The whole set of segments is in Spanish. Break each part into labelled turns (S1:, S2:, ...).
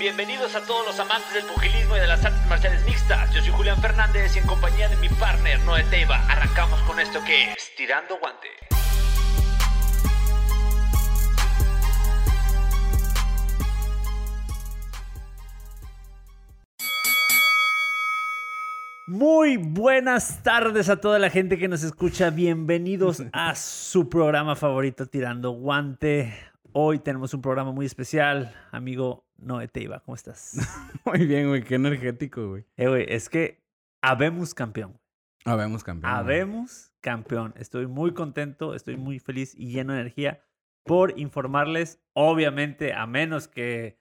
S1: Bienvenidos a todos los amantes del pugilismo y de las artes marciales mixtas. Yo soy Julián Fernández y en compañía de mi partner Noé Teiva arrancamos con esto que es Tirando Guante.
S2: Muy buenas tardes a toda la gente que nos escucha. Bienvenidos a su programa favorito Tirando Guante. Hoy tenemos un programa muy especial, amigo Noé Teiva. ¿Cómo estás?
S3: Muy bien, güey. Qué energético, güey.
S2: Eh, güey, es que habemos campeón.
S3: Habemos campeón.
S2: Habemos campeón. Estoy muy contento, estoy muy feliz y lleno de energía por informarles. Obviamente, a menos que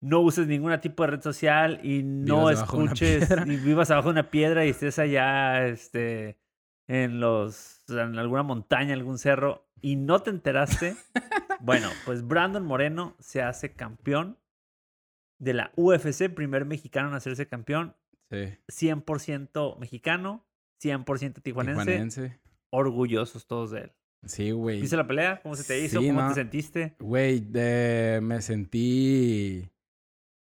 S2: no uses ningún tipo de red social y no
S3: Vivas
S2: escuches y vivas abajo de una piedra y estés allá este, en, los, en alguna montaña, algún cerro y no te enteraste. bueno, pues Brandon Moreno se hace campeón de la UFC, primer mexicano en hacerse campeón,
S3: Sí.
S2: 100% mexicano, 100% tijuanense
S3: Tijuanense.
S2: orgullosos todos de él.
S3: Sí, güey.
S2: ¿Viste la pelea? ¿Cómo se te hizo?
S3: Sí,
S2: ¿Cómo
S3: no.
S2: te sentiste?
S3: Güey, me sentí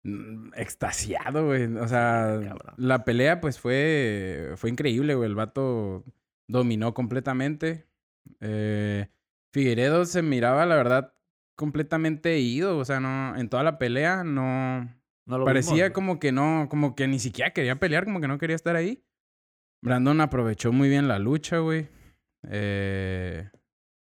S3: mm, extasiado, güey. O sea,
S2: Cabrón.
S3: la pelea pues fue, fue increíble, güey. El vato dominó completamente. Eh, Figueredo se miraba, la verdad, completamente ido. O sea, no, en toda la pelea no...
S2: No lo
S3: Parecía
S2: vimos,
S3: como que no, como que ni siquiera quería pelear, como que no quería estar ahí. Brandon aprovechó muy bien la lucha, güey. Eh,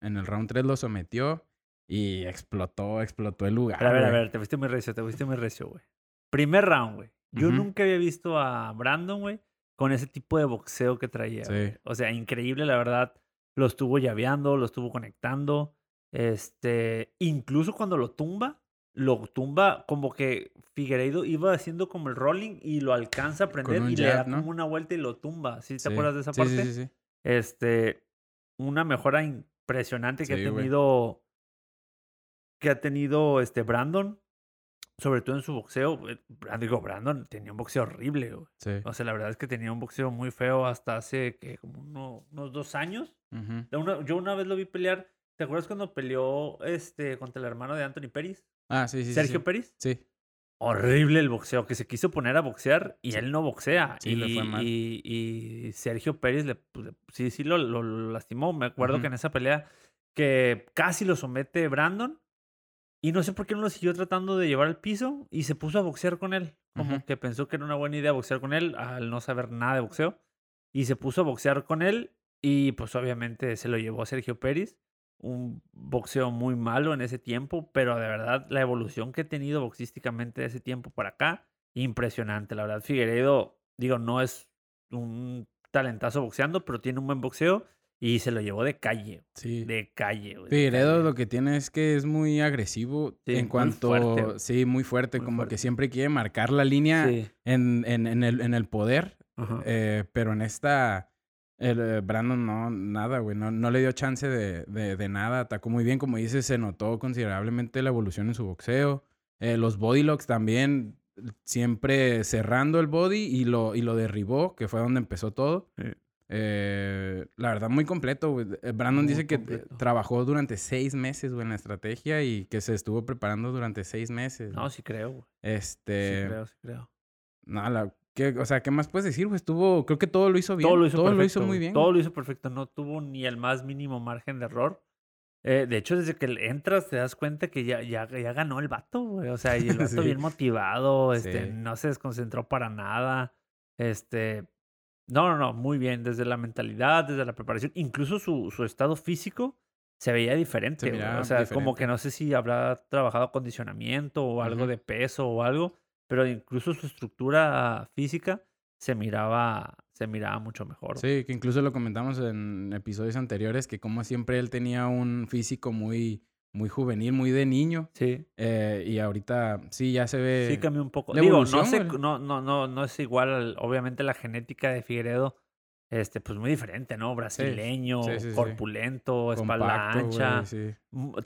S3: en el round 3 lo sometió y explotó, explotó el lugar.
S2: Pero a ver, a ver, te fuiste muy recio, te fuiste muy recio, güey. Primer round, güey. Yo nunca había visto a Brandon, güey, con ese tipo de boxeo que traía.
S3: Sí.
S2: O sea, increíble, la verdad. Lo estuvo llaveando, lo estuvo conectando. Este, incluso cuando lo tumba, lo tumba como que Figueiredo iba haciendo como el rolling y lo alcanza a prender y le da como una vuelta y lo tumba. ¿Sí te acuerdas de esa
S3: Sí,
S2: parte?
S3: Sí, sí, sí.
S2: este, una mejora impresionante que ha
S3: güey.
S2: tenido, que ha tenido este Brandon, sobre todo en su boxeo. Eh, Brandon, digo, Brandon tenía un boxeo horrible, güey.
S3: Sí.
S2: O sea, la verdad es que tenía un boxeo muy feo hasta hace que como uno- unos dos años. Una- yo una vez lo vi pelear. ¿Te acuerdas cuando peleó este contra el hermano de Anthony Pérez?
S3: Ah, sí, sí.
S2: Sergio
S3: sí.
S2: Pérez.
S3: Sí.
S2: Horrible el boxeo, que se quiso poner a boxear y
S3: Sí.
S2: él no boxea.
S3: Sí,
S2: y,
S3: le fue mal.
S2: y- y Sergio Pérez le, pues, le- sí, sí lo, lo- lo lastimó. Me acuerdo que en esa pelea que casi lo somete Brandon y no sé por qué no lo siguió tratando de llevar al piso y se puso a boxear con él. Como que pensó que era una buena idea boxear con él al no saber nada de boxeo. Y se puso a boxear con él y pues obviamente se lo llevó a Sergio Pérez. Un boxeo muy malo en ese tiempo, pero de verdad la evolución que he tenido boxísticamente de ese tiempo para acá, impresionante. La verdad, Figueiredo, digo, no es un talentazo boxeando, pero tiene un buen boxeo y se lo llevó de calle.
S3: Sí.
S2: De calle. güey, calle.
S3: lo que tiene es que es muy agresivo
S2: Sí, muy
S3: en cuanto...
S2: fuerte, güey.
S3: sí, muy fuerte.
S2: Muy
S3: como
S2: fuerte.
S3: que siempre quiere marcar la línea
S2: Sí.
S3: en, en, en el, en el poder. Eh, pero en esta, el eh, Brandon no, nada, güey. No, no le dio chance de, de, de nada. Atacó muy bien. Como dices, se notó considerablemente la evolución en su boxeo. Eh, los body locks también, siempre cerrando el body y lo, y lo derribó, que fue donde empezó todo.
S2: Sí.
S3: Eh, la verdad, muy completo, güey. Eh, Brandon
S2: Muy
S3: dice que
S2: completo.
S3: trabajó durante seis meses, güey, en la estrategia y que se estuvo preparando durante seis meses.
S2: No,
S3: güey.
S2: sí creo, güey.
S3: Este.
S2: Sí creo, sí creo.
S3: No, la- ¿qué- o sea, ¿qué más puedes decir, güey? Estuvo, creo que todo lo hizo bien.
S2: Todo lo hizo perfecto.
S3: lo hizo muy bien.
S2: Todo lo hizo perfecto. No tuvo ni el más mínimo margen de error. Eh, de hecho, desde que entras te das cuenta que ya, ya, ya ganó el vato, güey. O sea, y el vato
S3: Sí.
S2: bien motivado, este,
S3: Sí.
S2: no se desconcentró para nada. Este, no, no, no, muy bien. Desde la mentalidad, desde la preparación, incluso su, su estado físico se veía diferente.
S3: miraba
S2: O sea, como
S3: diferente.
S2: que no sé si habrá trabajado acondicionamiento o algo de peso o algo, pero incluso su estructura física se miraba, se miraba mucho mejor.
S3: Sí, que incluso lo comentamos en episodios anteriores, que como siempre él tenía un físico muy, muy juvenil, muy de niño.
S2: Sí.
S3: eh, y ahorita sí ya se ve.
S2: Sí cambió un poco. Digo, no, no, no, no, no es igual, al- obviamente la genética de Figueredo, este, pues muy diferente, ¿no? Brasileño,
S3: sí, sí, sí.
S2: corpulento, espalda ancha,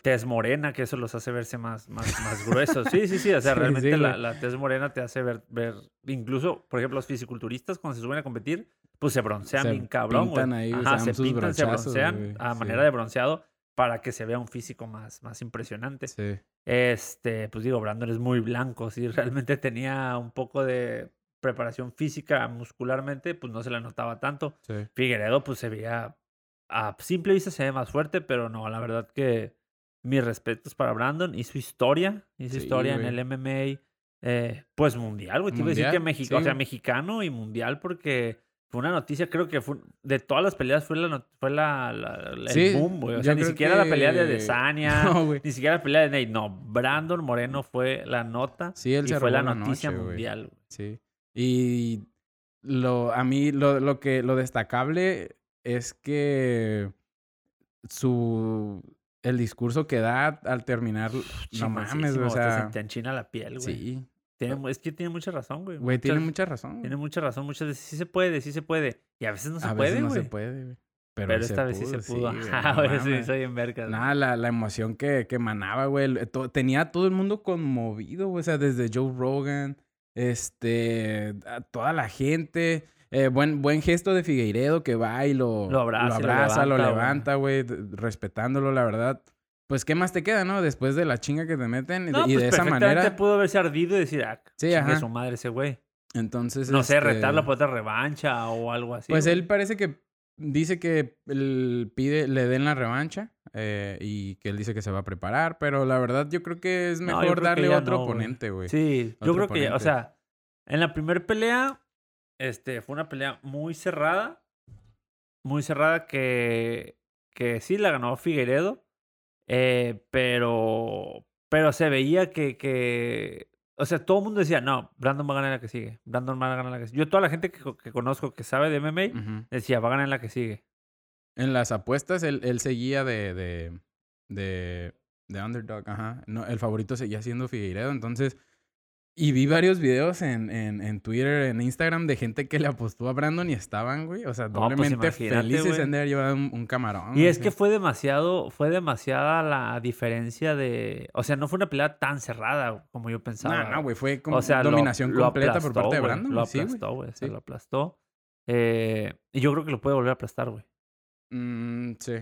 S2: tez morena, que eso los hace verse más, más, más gruesos. Sí, sí, sí, o sea, realmente la, la tez morena te hace ver, ver, incluso, por ejemplo, los fisiculturistas cuando se suben a competir, pues se broncean
S3: Se
S2: bien cabrón,
S3: pintan ahí, se
S2: Ajá, se
S3: sus
S2: pintan, se
S3: brochazos,
S2: broncean
S3: güey,
S2: a manera de bronceado. Para que se vea un físico más, más impresionante.
S3: Sí.
S2: Este, pues digo, Brandon es muy blanco. Si realmente tenía un poco de preparación física muscularmente, pues no se le notaba tanto.
S3: Sí.
S2: Figueredo, pues se veía, a simple vista se ve más fuerte, pero no, la verdad que mis respetos para Brandon. Hizo historia, hizo
S3: Sí,
S2: historia en
S3: güey.
S2: el MMA, eh, pues mundial, güey. Te iba a decir que México,
S3: sí,
S2: o sea, mexicano y mundial, porque fue una noticia, creo que fue, de todas las peleas fue la, fue la, la- la-
S3: Sí,
S2: el boom, güey. O sea, ni siquiera la pelea de Desania,
S3: No,
S2: ni siquiera la pelea de Nate, no. Brandon Moreno fue la nota
S3: Sí, él
S2: y
S3: se
S2: fue la noticia
S3: noche,
S2: mundial, güey.
S3: Sí. Y lo, a mí lo, lo que lo destacable es que su el discurso que da al terminar, no mames, o sea,
S2: se te enchina la piel, güey.
S3: sí,
S2: Tiene es que tiene mucha razón, güey.
S3: güey, tiene mucha razón.
S2: Tiene mucha razón. Muchas veces sí se puede, sí se puede. Y a veces no se
S3: a
S2: puede,
S3: veces no
S2: güey.
S3: se puede, güey. Pero,
S2: esta vez sí se pudo.
S3: güey,
S2: Ajá,
S3: no
S2: güey, sí,
S3: mames.
S2: soy en verga.
S3: Nada, la, la emoción que, que emanaba, güey. to- tenía a todo el mundo conmovido, güey. O sea, desde Joe Rogan, este, a toda la gente. Eh, buen, buen gesto de Figueiredo que va y lo,
S2: Lo abraza lo
S3: abraza, lo
S2: levanta, güey.
S3: respetándolo, la verdad. Pues, ¿qué más te queda, no? Después de la chinga que te meten y,
S2: No,
S3: de- y
S2: pues
S3: de esa manera.
S2: pudo haberse ardido y decir, ah,
S3: Sí, ajá.
S2: su madre ese güey.
S3: Entonces,
S2: No sé,
S3: este,
S2: retarlo por otra revancha o algo así.
S3: Pues
S2: güey.
S3: él parece que dice que él pide, le den la revancha eh, y que él dice que se va a preparar, pero la verdad yo creo que es
S2: No,
S3: mejor
S2: que
S3: darle otro
S2: no,
S3: oponente, güey.
S2: Sí, yo creo que, o sea, en la primera pelea, este, fue una pelea muy cerrada. Muy cerrada que, que sí la ganó Figueiredo. Eh, pero, pero se veía que, que, o sea, todo el mundo decía, no, Brandon va a ganar la que sigue. Brandon va a ganar la que sigue. Yo, toda la gente que, co- que conozco que sabe de MMA, decía, va a ganar la que sigue.
S3: En las apuestas él, él seguía de, de, de, de underdog, ajá. No, el favorito seguía siendo Figueiredo, entonces... Y vi varios videos en, en, en Twitter, en Instagram, de gente que le apostó a Brandon y estaban, güey. O sea,
S2: pues
S3: doblemente felices
S2: güey.
S3: en de haber llevado un, un camarón.
S2: Y
S3: güey,
S2: es que fue demasiado, fue demasiada la diferencia de, o sea, no fue una pelea tan cerrada como yo pensaba.
S3: No, no, güey, fue como
S2: O sea, lo-
S3: dominación
S2: lo
S3: completa por
S2: aplastó,
S3: parte de
S2: güey,
S3: Brandon.
S2: Lo
S3: güey, sí, güey.
S2: aplastó, güey. se
S3: Sí.
S2: lo aplastó. Eh, y yo creo que lo puede volver a aplastar, güey.
S3: Mm, sí.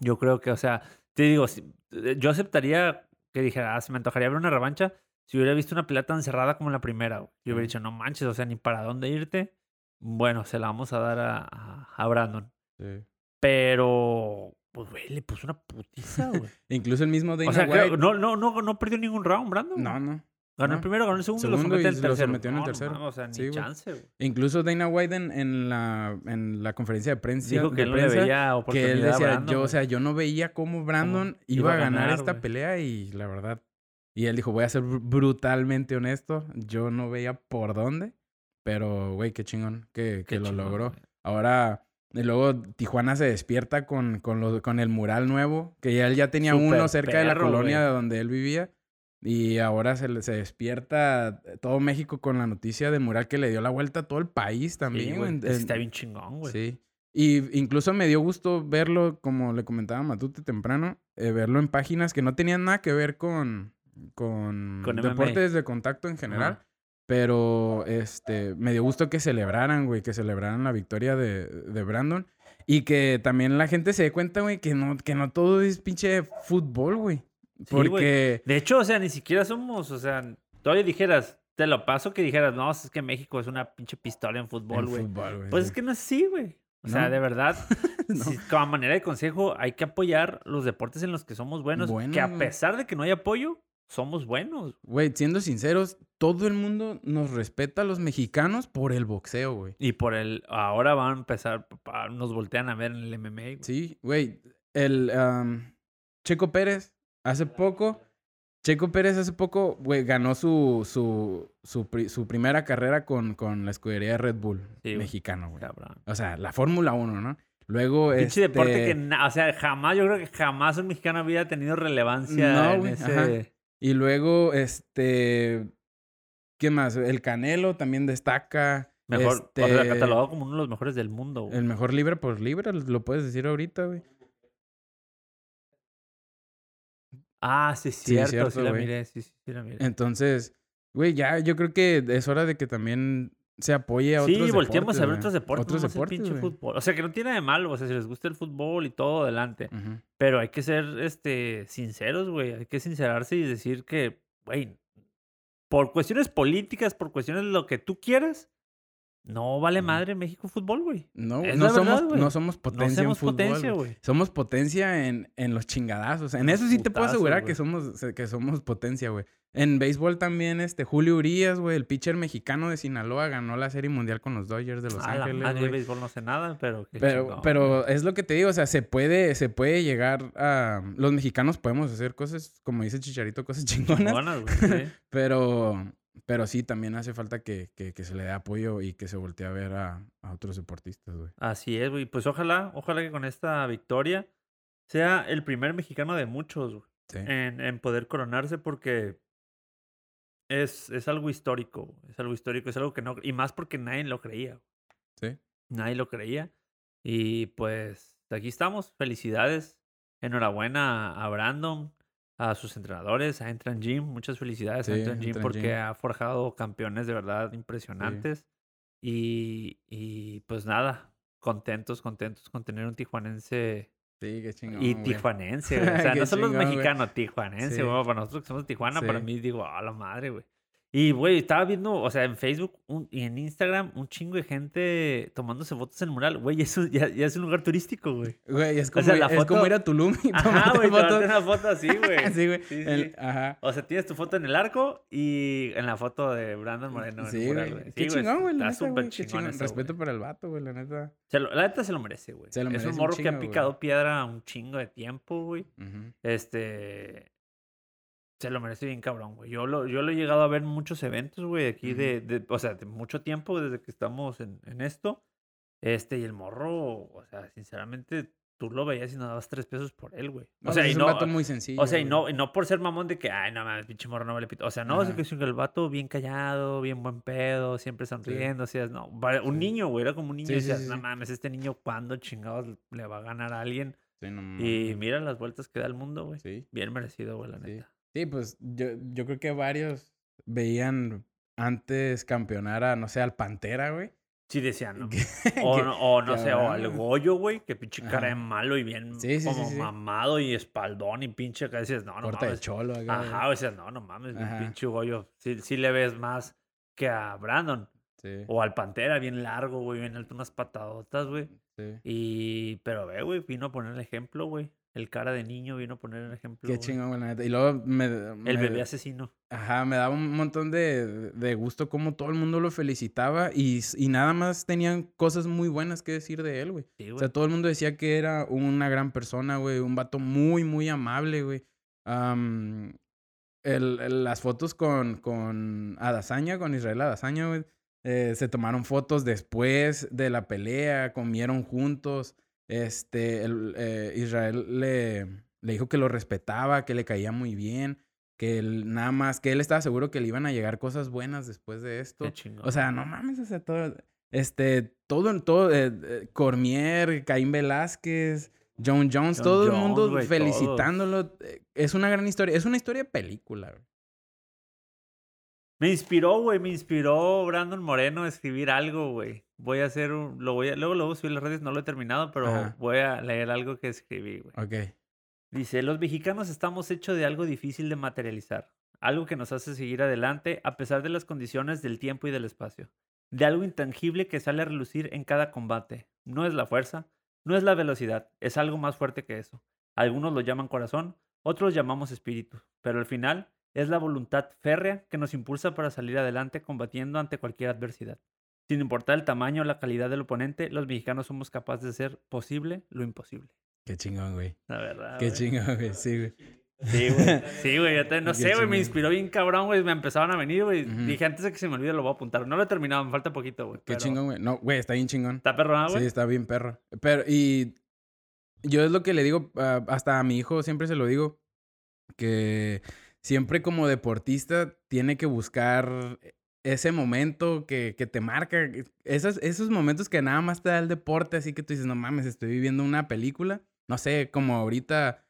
S2: Yo creo que, o sea, te digo, si- eh, yo aceptaría que dijera, ah, se me antojaría ver una revancha si hubiera visto una pelea tan cerrada como la primera. Yo hubiera dicho, no manches, o sea, ni para dónde irte. Bueno, se la vamos a dar a, Brandon.
S3: sí.
S2: Pero, pues, güey, le puso una putiza, güey.
S3: Incluso el mismo Dana
S2: o sea,
S3: White.
S2: creo- no, no, no, no perdió ningún round, Brandon.
S3: No, no.
S2: Ganó el
S3: no.
S2: primero, ganó el segundo,
S3: Segundo
S2: lo sometió
S3: y
S2: en el
S3: lo
S2: tercero.
S3: sometió en el
S2: No, no
S3: tercero.
S2: mames, o sea, ni
S3: Sí, güey.
S2: chance, güey.
S3: Incluso Dana White en, en la, en la conferencia de prensa.
S2: Dijo
S3: de
S2: que no le
S3: prensa,
S2: veía
S3: que
S2: oportunidad
S3: él
S2: a
S3: decía,
S2: Brandon,
S3: yo, o
S2: güey.
S3: sea, yo no veía cómo Brandon iba, a ganar, esta pelea y la verdad. Y él dijo, voy a ser br- brutalmente honesto. Yo no veía por dónde. Pero, güey, qué chingón que, que
S2: Qué
S3: lo
S2: chingón,
S3: logró.
S2: güey.
S3: Ahora, y luego Tijuana se despierta con, con, lo- con el mural nuevo, que ya él ya tenía
S2: Súper
S3: uno cerca de la
S2: perro,
S3: colonia
S2: güey.
S3: de donde él vivía. Y ahora se, se despierta todo México con la noticia del mural que le dio la vuelta a todo el país
S2: Sí,
S3: también. en-
S2: Ese
S3: en-
S2: Está bien chingón, güey.
S3: Sí. Y incluso me dio gusto verlo, como le comentaba Matute temprano, eh, verlo en páginas que no tenían nada que ver con, con, deportes de contacto en general.
S2: Ajá.
S3: Pero este, me dio gusto que celebraran, güey, que celebraran la victoria de, de Brandon. Y que también la gente se dé cuenta, güey, que no, que no todo es pinche fútbol, güey.
S2: Sí.
S3: Porque...
S2: De hecho, o sea, ni siquiera somos, o sea, todavía dijeras, te lo paso que dijeras, no, es que México es una pinche pistola en fútbol, güey. Pues
S3: sí.
S2: es que no es así, güey. O sea, de verdad,
S3: No.
S2: si- como manera de consejo, hay que apoyar los deportes en los que somos buenos. Que a pesar de que no hay apoyo, somos buenos.
S3: Güey, siendo sinceros, todo el mundo nos respeta a los mexicanos por el boxeo, güey.
S2: Y por el, ahora van a empezar, nos voltean a ver en el MMA. güey.
S3: Sí, güey. El am, Checo Pérez, hace poco, Checo Pérez hace poco, güey, ganó su, su, su, pri- su primera carrera con, con la escudería de Red Bull
S2: Sí, güey.
S3: mexicano, güey.
S2: Cabrón.
S3: O sea, la Fórmula 1, ¿no? Luego,
S2: Pinche
S3: este...
S2: deporte que, o sea, jamás, yo creo que jamás un mexicano había tenido relevancia
S3: No,
S2: en ese...
S3: ajá. Y luego, este... ¿Qué más? El Canelo también destaca.
S2: Mejor, o sea,
S3: este,
S2: catalogado como uno de los mejores del mundo. güey.
S3: El mejor libre por libre, lo puedes decir ahorita, güey.
S2: Ah, sí,
S3: Sí,
S2: cierto, sí,
S3: cierto,
S2: la
S3: güey.
S2: miré, sí, sí, sí la miré.
S3: Entonces, güey, ya yo creo que es hora de que también se apoye a otros
S2: Sí, volteamos
S3: deportes,
S2: a ver otros deportes,
S3: Otros
S2: no el
S3: deportes,
S2: pinche fútbol. O sea, que no tiene de malo, o sea, si les gusta el fútbol y todo, adelante. Pero hay que ser, este, sinceros, güey. Hay que sincerarse y decir que, güey, por cuestiones políticas, por cuestiones de lo que tú quieras, no vale madre México fútbol, güey.
S3: No, no
S2: verdad,
S3: somos,
S2: güey.
S3: no somos
S2: No
S3: potencia en fútbol.
S2: potencia.
S3: Somos potencia en, en los chingadazos. En eso sí te puedo asegurar que somos, que somos potencia, güey. En béisbol también, este, Julio Urias, güey, el pitcher mexicano de Sinaloa, ganó la Serie Mundial con los Dodgers de Los
S2: A la
S3: Ángeles,
S2: madre, de béisbol no sé nada, pero qué
S3: Pero, es lo que te digo, o sea, se puede, se puede llegar a... Los mexicanos podemos hacer cosas, como dice Chicharito, cosas chingonas.
S2: Chingonas, güey, sí.
S3: Pero, pero sí, también hace falta que, que, que se le dé apoyo y que se voltee a ver a, a otros deportistas, güey.
S2: Así es, güey. Pues ojalá, ojalá que con esta victoria sea el primer mexicano de muchos, güey,
S3: Sí.
S2: en, en poder coronarse porque es, es algo histórico, es algo histórico, es algo que no... Y más porque nadie lo creía,
S3: Sí.
S2: nadie lo creía. Y pues aquí estamos, felicidades, enhorabuena a Brandon, a sus entrenadores, a Entran Gym, muchas felicidades a
S3: Sí,
S2: Entran Gym
S3: Entran
S2: porque
S3: Gym.
S2: ha forjado campeones de verdad impresionantes. Y, y pues nada, contentos, contentos con tener un tijuanense
S3: Sí, qué chingón.
S2: y
S3: güey.
S2: tijuanense, güey. O sea, no son los mexicanos, tijuanense,
S3: Sí.
S2: güey. Para nosotros que somos de Tijuana, para
S3: Sí.
S2: mí digo, a la madre, güey. Y, güey, estaba viendo, o sea, en Facebook un- y en Instagram, un chingo de gente tomándose fotos en el mural. Güey, eso ya, ya es un lugar turístico, güey.
S3: Güey, es como,
S2: sea, la
S3: es como
S2: foto-
S3: ir a Tulum y
S2: Ajá, güey, una foto así, güey.
S3: sí, güey.
S2: Sí, sí,
S3: El-
S2: sí.
S3: Ajá.
S2: O sea, tienes tu foto en el arco y en la foto de Brandon Moreno. en el
S3: Sí,
S2: mural,
S3: güey. Qué chingón, güey.
S2: Está súper chingón eso,
S3: Respeto
S2: güey.
S3: para el vato, güey, la neta.
S2: Lo- la neta se lo merece, güey.
S3: Se lo
S2: es
S3: merece
S2: un
S3: un
S2: morro que ha picado piedra un chingo de tiempo, güey.
S3: Ujú.
S2: Este. Se lo merece bien cabrón, güey. Yo lo, yo lo he llegado a ver en muchos eventos, güey, aquí de, de- O sea, de mucho tiempo desde que estamos en, en esto. Este, y el morro, o sea, sinceramente, tú lo veías y no dabas tres pesos por él, güey.
S3: No,
S2: o sea,
S3: pues
S2: y
S3: es
S2: no.
S3: un vato muy sencillo.
S2: O sea, y no, y no por ser mamón de que, ay, no mames, pinche morro no vale pito. O sea, no, es que es el vato bien callado, bien buen pedo, siempre sonriendo. O sea, no, un
S3: Sí.
S2: niño, güey, era como un niño.
S3: Sí,
S2: y
S3: sí,
S2: decías,
S3: sí,
S2: no
S3: sí.
S2: mames, este niño, ¿cuándo chingados le va a ganar a alguien?
S3: Sí, no
S2: Y mira las vueltas que da el mundo, güey.
S3: Sí.
S2: Bien merecido, güey, la
S3: Sí.
S2: neta.
S3: Sí, pues yo, yo creo que varios veían antes campeonar a, no sé, al Pantera, güey.
S2: Sí, decían, ¿no?
S3: Que-
S2: O
S3: que-
S2: no, o no sé, o
S3: ahora-
S2: al Goyo, güey, que pinche cara de malo y bien
S3: Sí, sí, sí,
S2: como
S3: sí.
S2: mamado y espaldón y pinche acá decías, no, no
S3: corta de cholo acá.
S2: Ajá, o decías, no, no mames,
S3: Ajá.
S2: pinche Goyo. Sí, sí le ves más que a Brandon.
S3: Sí,
S2: O al Pantera, bien largo, güey, bien alto, unas patadotas, güey.
S3: sí.
S2: Y, pero ve, güey, vino a poner el ejemplo, güey. El cara de niño vino a poner el ejemplo.
S3: Qué chingón, güey. Y luego me...
S2: El bebé asesino.
S3: Ajá, me daba un montón de, de gusto como todo el mundo lo felicitaba y, y nada más tenían cosas muy buenas que decir de él, güey.
S2: Sí,
S3: O sea, todo el mundo decía que era una gran persona, güey, un vato muy, muy amable, güey. El- el- las fotos con, con Adazaña, con Israel Adazaña, güey, eh, se tomaron fotos después de la pelea, comieron juntos. Este, el- eh, Israel le, le dijo que lo respetaba, que le caía muy bien, que él, nada más, que él estaba seguro que le iban a llegar cosas buenas después de esto.
S2: Qué.
S3: O sea, no mames, o sea, todo, este, todo, todo, eh, eh, Cormier, Caín Velázquez, John Jones,
S2: John
S3: todo el mundo felicitándolo. Es una gran historia, es una historia de película.
S2: Me inspiró, güey, me inspiró Brandon Moreno a escribir algo, güey. Voy a hacer un, lo voy a, luego lo voy a subir a las redes, no lo he terminado, pero
S3: Ajá.
S2: voy a leer algo que escribí, güey.
S3: Ok.
S2: Dice, los mexicanos estamos hechos de algo difícil de materializar, algo que nos hace seguir adelante a pesar de las condiciones del tiempo y del espacio, de algo intangible que sale a relucir en cada combate. No es la fuerza, no es la velocidad, es algo más fuerte que eso. Algunos lo llaman corazón, otros llamamos espíritu, pero al final es la voluntad férrea que nos impulsa para salir adelante combatiendo ante cualquier adversidad. Sin importar el tamaño o la calidad del oponente, los mexicanos somos capaces de hacer posible lo imposible.
S3: Qué chingón, güey.
S2: La verdad.
S3: Qué
S2: güey.
S3: chingón, güey. Sí, güey.
S2: Sí, güey. Sí, güey. yo te- no
S3: Qué
S2: sé, güey. Me inspiró bien cabrón, güey. Me empezaron a venir, güey. Dije, antes de que se me olvide, lo voy a apuntar. No lo he terminado, me falta poquito, güey.
S3: Qué
S2: pero-
S3: chingón, güey. No, güey, está bien chingón.
S2: ¿Está perro, ah,
S3: Sí,
S2: güey?
S3: está bien perro. Pero, y yo es lo que le digo, ah, hasta a mi hijo siempre se lo digo, que siempre como deportista tiene que buscar ese momento que, que te marca, esos, esos momentos que nada más te da el deporte, así que tú dices, no mames, estoy viviendo una película. No sé, como ahorita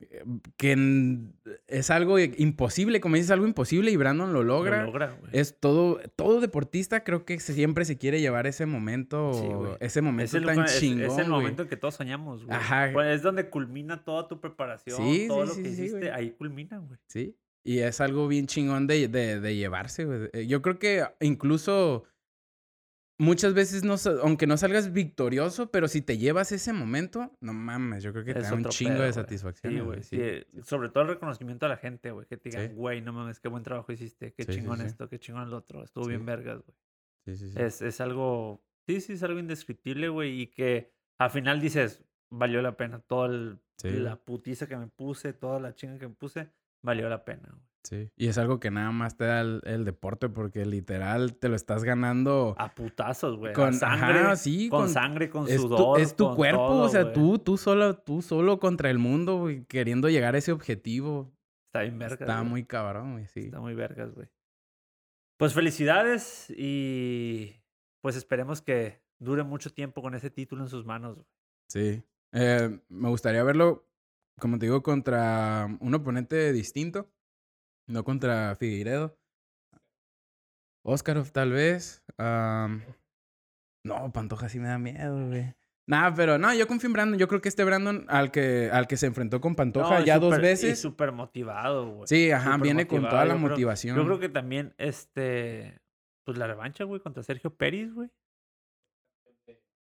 S3: eh, que es algo imposible, como dices, algo imposible y Brandon lo logra.
S2: Lo logra.
S3: Es todo, todo deportista creo que siempre se quiere llevar ese momento,
S2: Sí,
S3: ese momento
S2: Es el,
S3: tan
S2: es-
S3: chingón,
S2: es el
S3: güey.
S2: momento que todos soñamos, güey.
S3: Ajá.
S2: Pues es donde culmina toda tu preparación,
S3: Sí,
S2: todo
S3: sí,
S2: lo que hiciste, ahí culmina, güey.
S3: Sí. Y es algo bien chingón de, de, de llevarse, güey. Eh, Yo creo que incluso muchas veces, no, aunque no salgas victorioso, pero si te llevas ese momento, no mames, yo creo que te
S2: Es
S3: da un chingo
S2: pedo,
S3: de satisfacción.
S2: Sí, güey. sí, eh, Sobre todo el reconocimiento a la gente, güey. Que te digan, güey, no mames, qué buen trabajo hiciste, qué chingón esto, qué chingón lo otro. Estuvo bien vergas, güey.
S3: Sí, sí, sí.
S2: Es, es algo, sí, sí, es algo indescriptible, güey. Y que al final dices, valió la pena. Toda el- la putiza que me puse, toda la chinga que me puse, valió la pena.
S3: Sí. Y es algo que nada más te da el, el deporte porque literal te lo estás ganando
S2: A putazos, güey.
S3: con
S2: sangre,
S3: ajá, sí,
S2: con,
S3: con-
S2: sangre, con
S3: es tu,
S2: sudor.
S3: es tu cuerpo,
S2: todo,
S3: o sea, tú, tú solo, tú solo contra el mundo, güey, queriendo llegar a ese objetivo.
S2: Está bien vergas,
S3: Está muy cabrón, güey, sí.
S2: Está muy vergas, güey. Pues felicidades y pues esperemos que dure mucho tiempo con ese título en sus manos. güey.
S3: Sí. Eh, me gustaría verlo, como te digo, contra un oponente distinto. No contra Figueiredo. Oscarov, tal vez. Am, no, Pantoja sí me da miedo, güey. Nah, pero no, yo confío en Brandon. Yo creo que este Brandon al que, al que se enfrentó con Pantoja
S2: No,
S3: ya dos
S2: súper- y
S3: veces.
S2: súper motivado, güey.
S3: Sí, ajá, viene con toda la
S2: yo creo-
S3: motivación.
S2: Yo creo que también, este, pues la revancha, güey, contra Sergio Pérez, güey.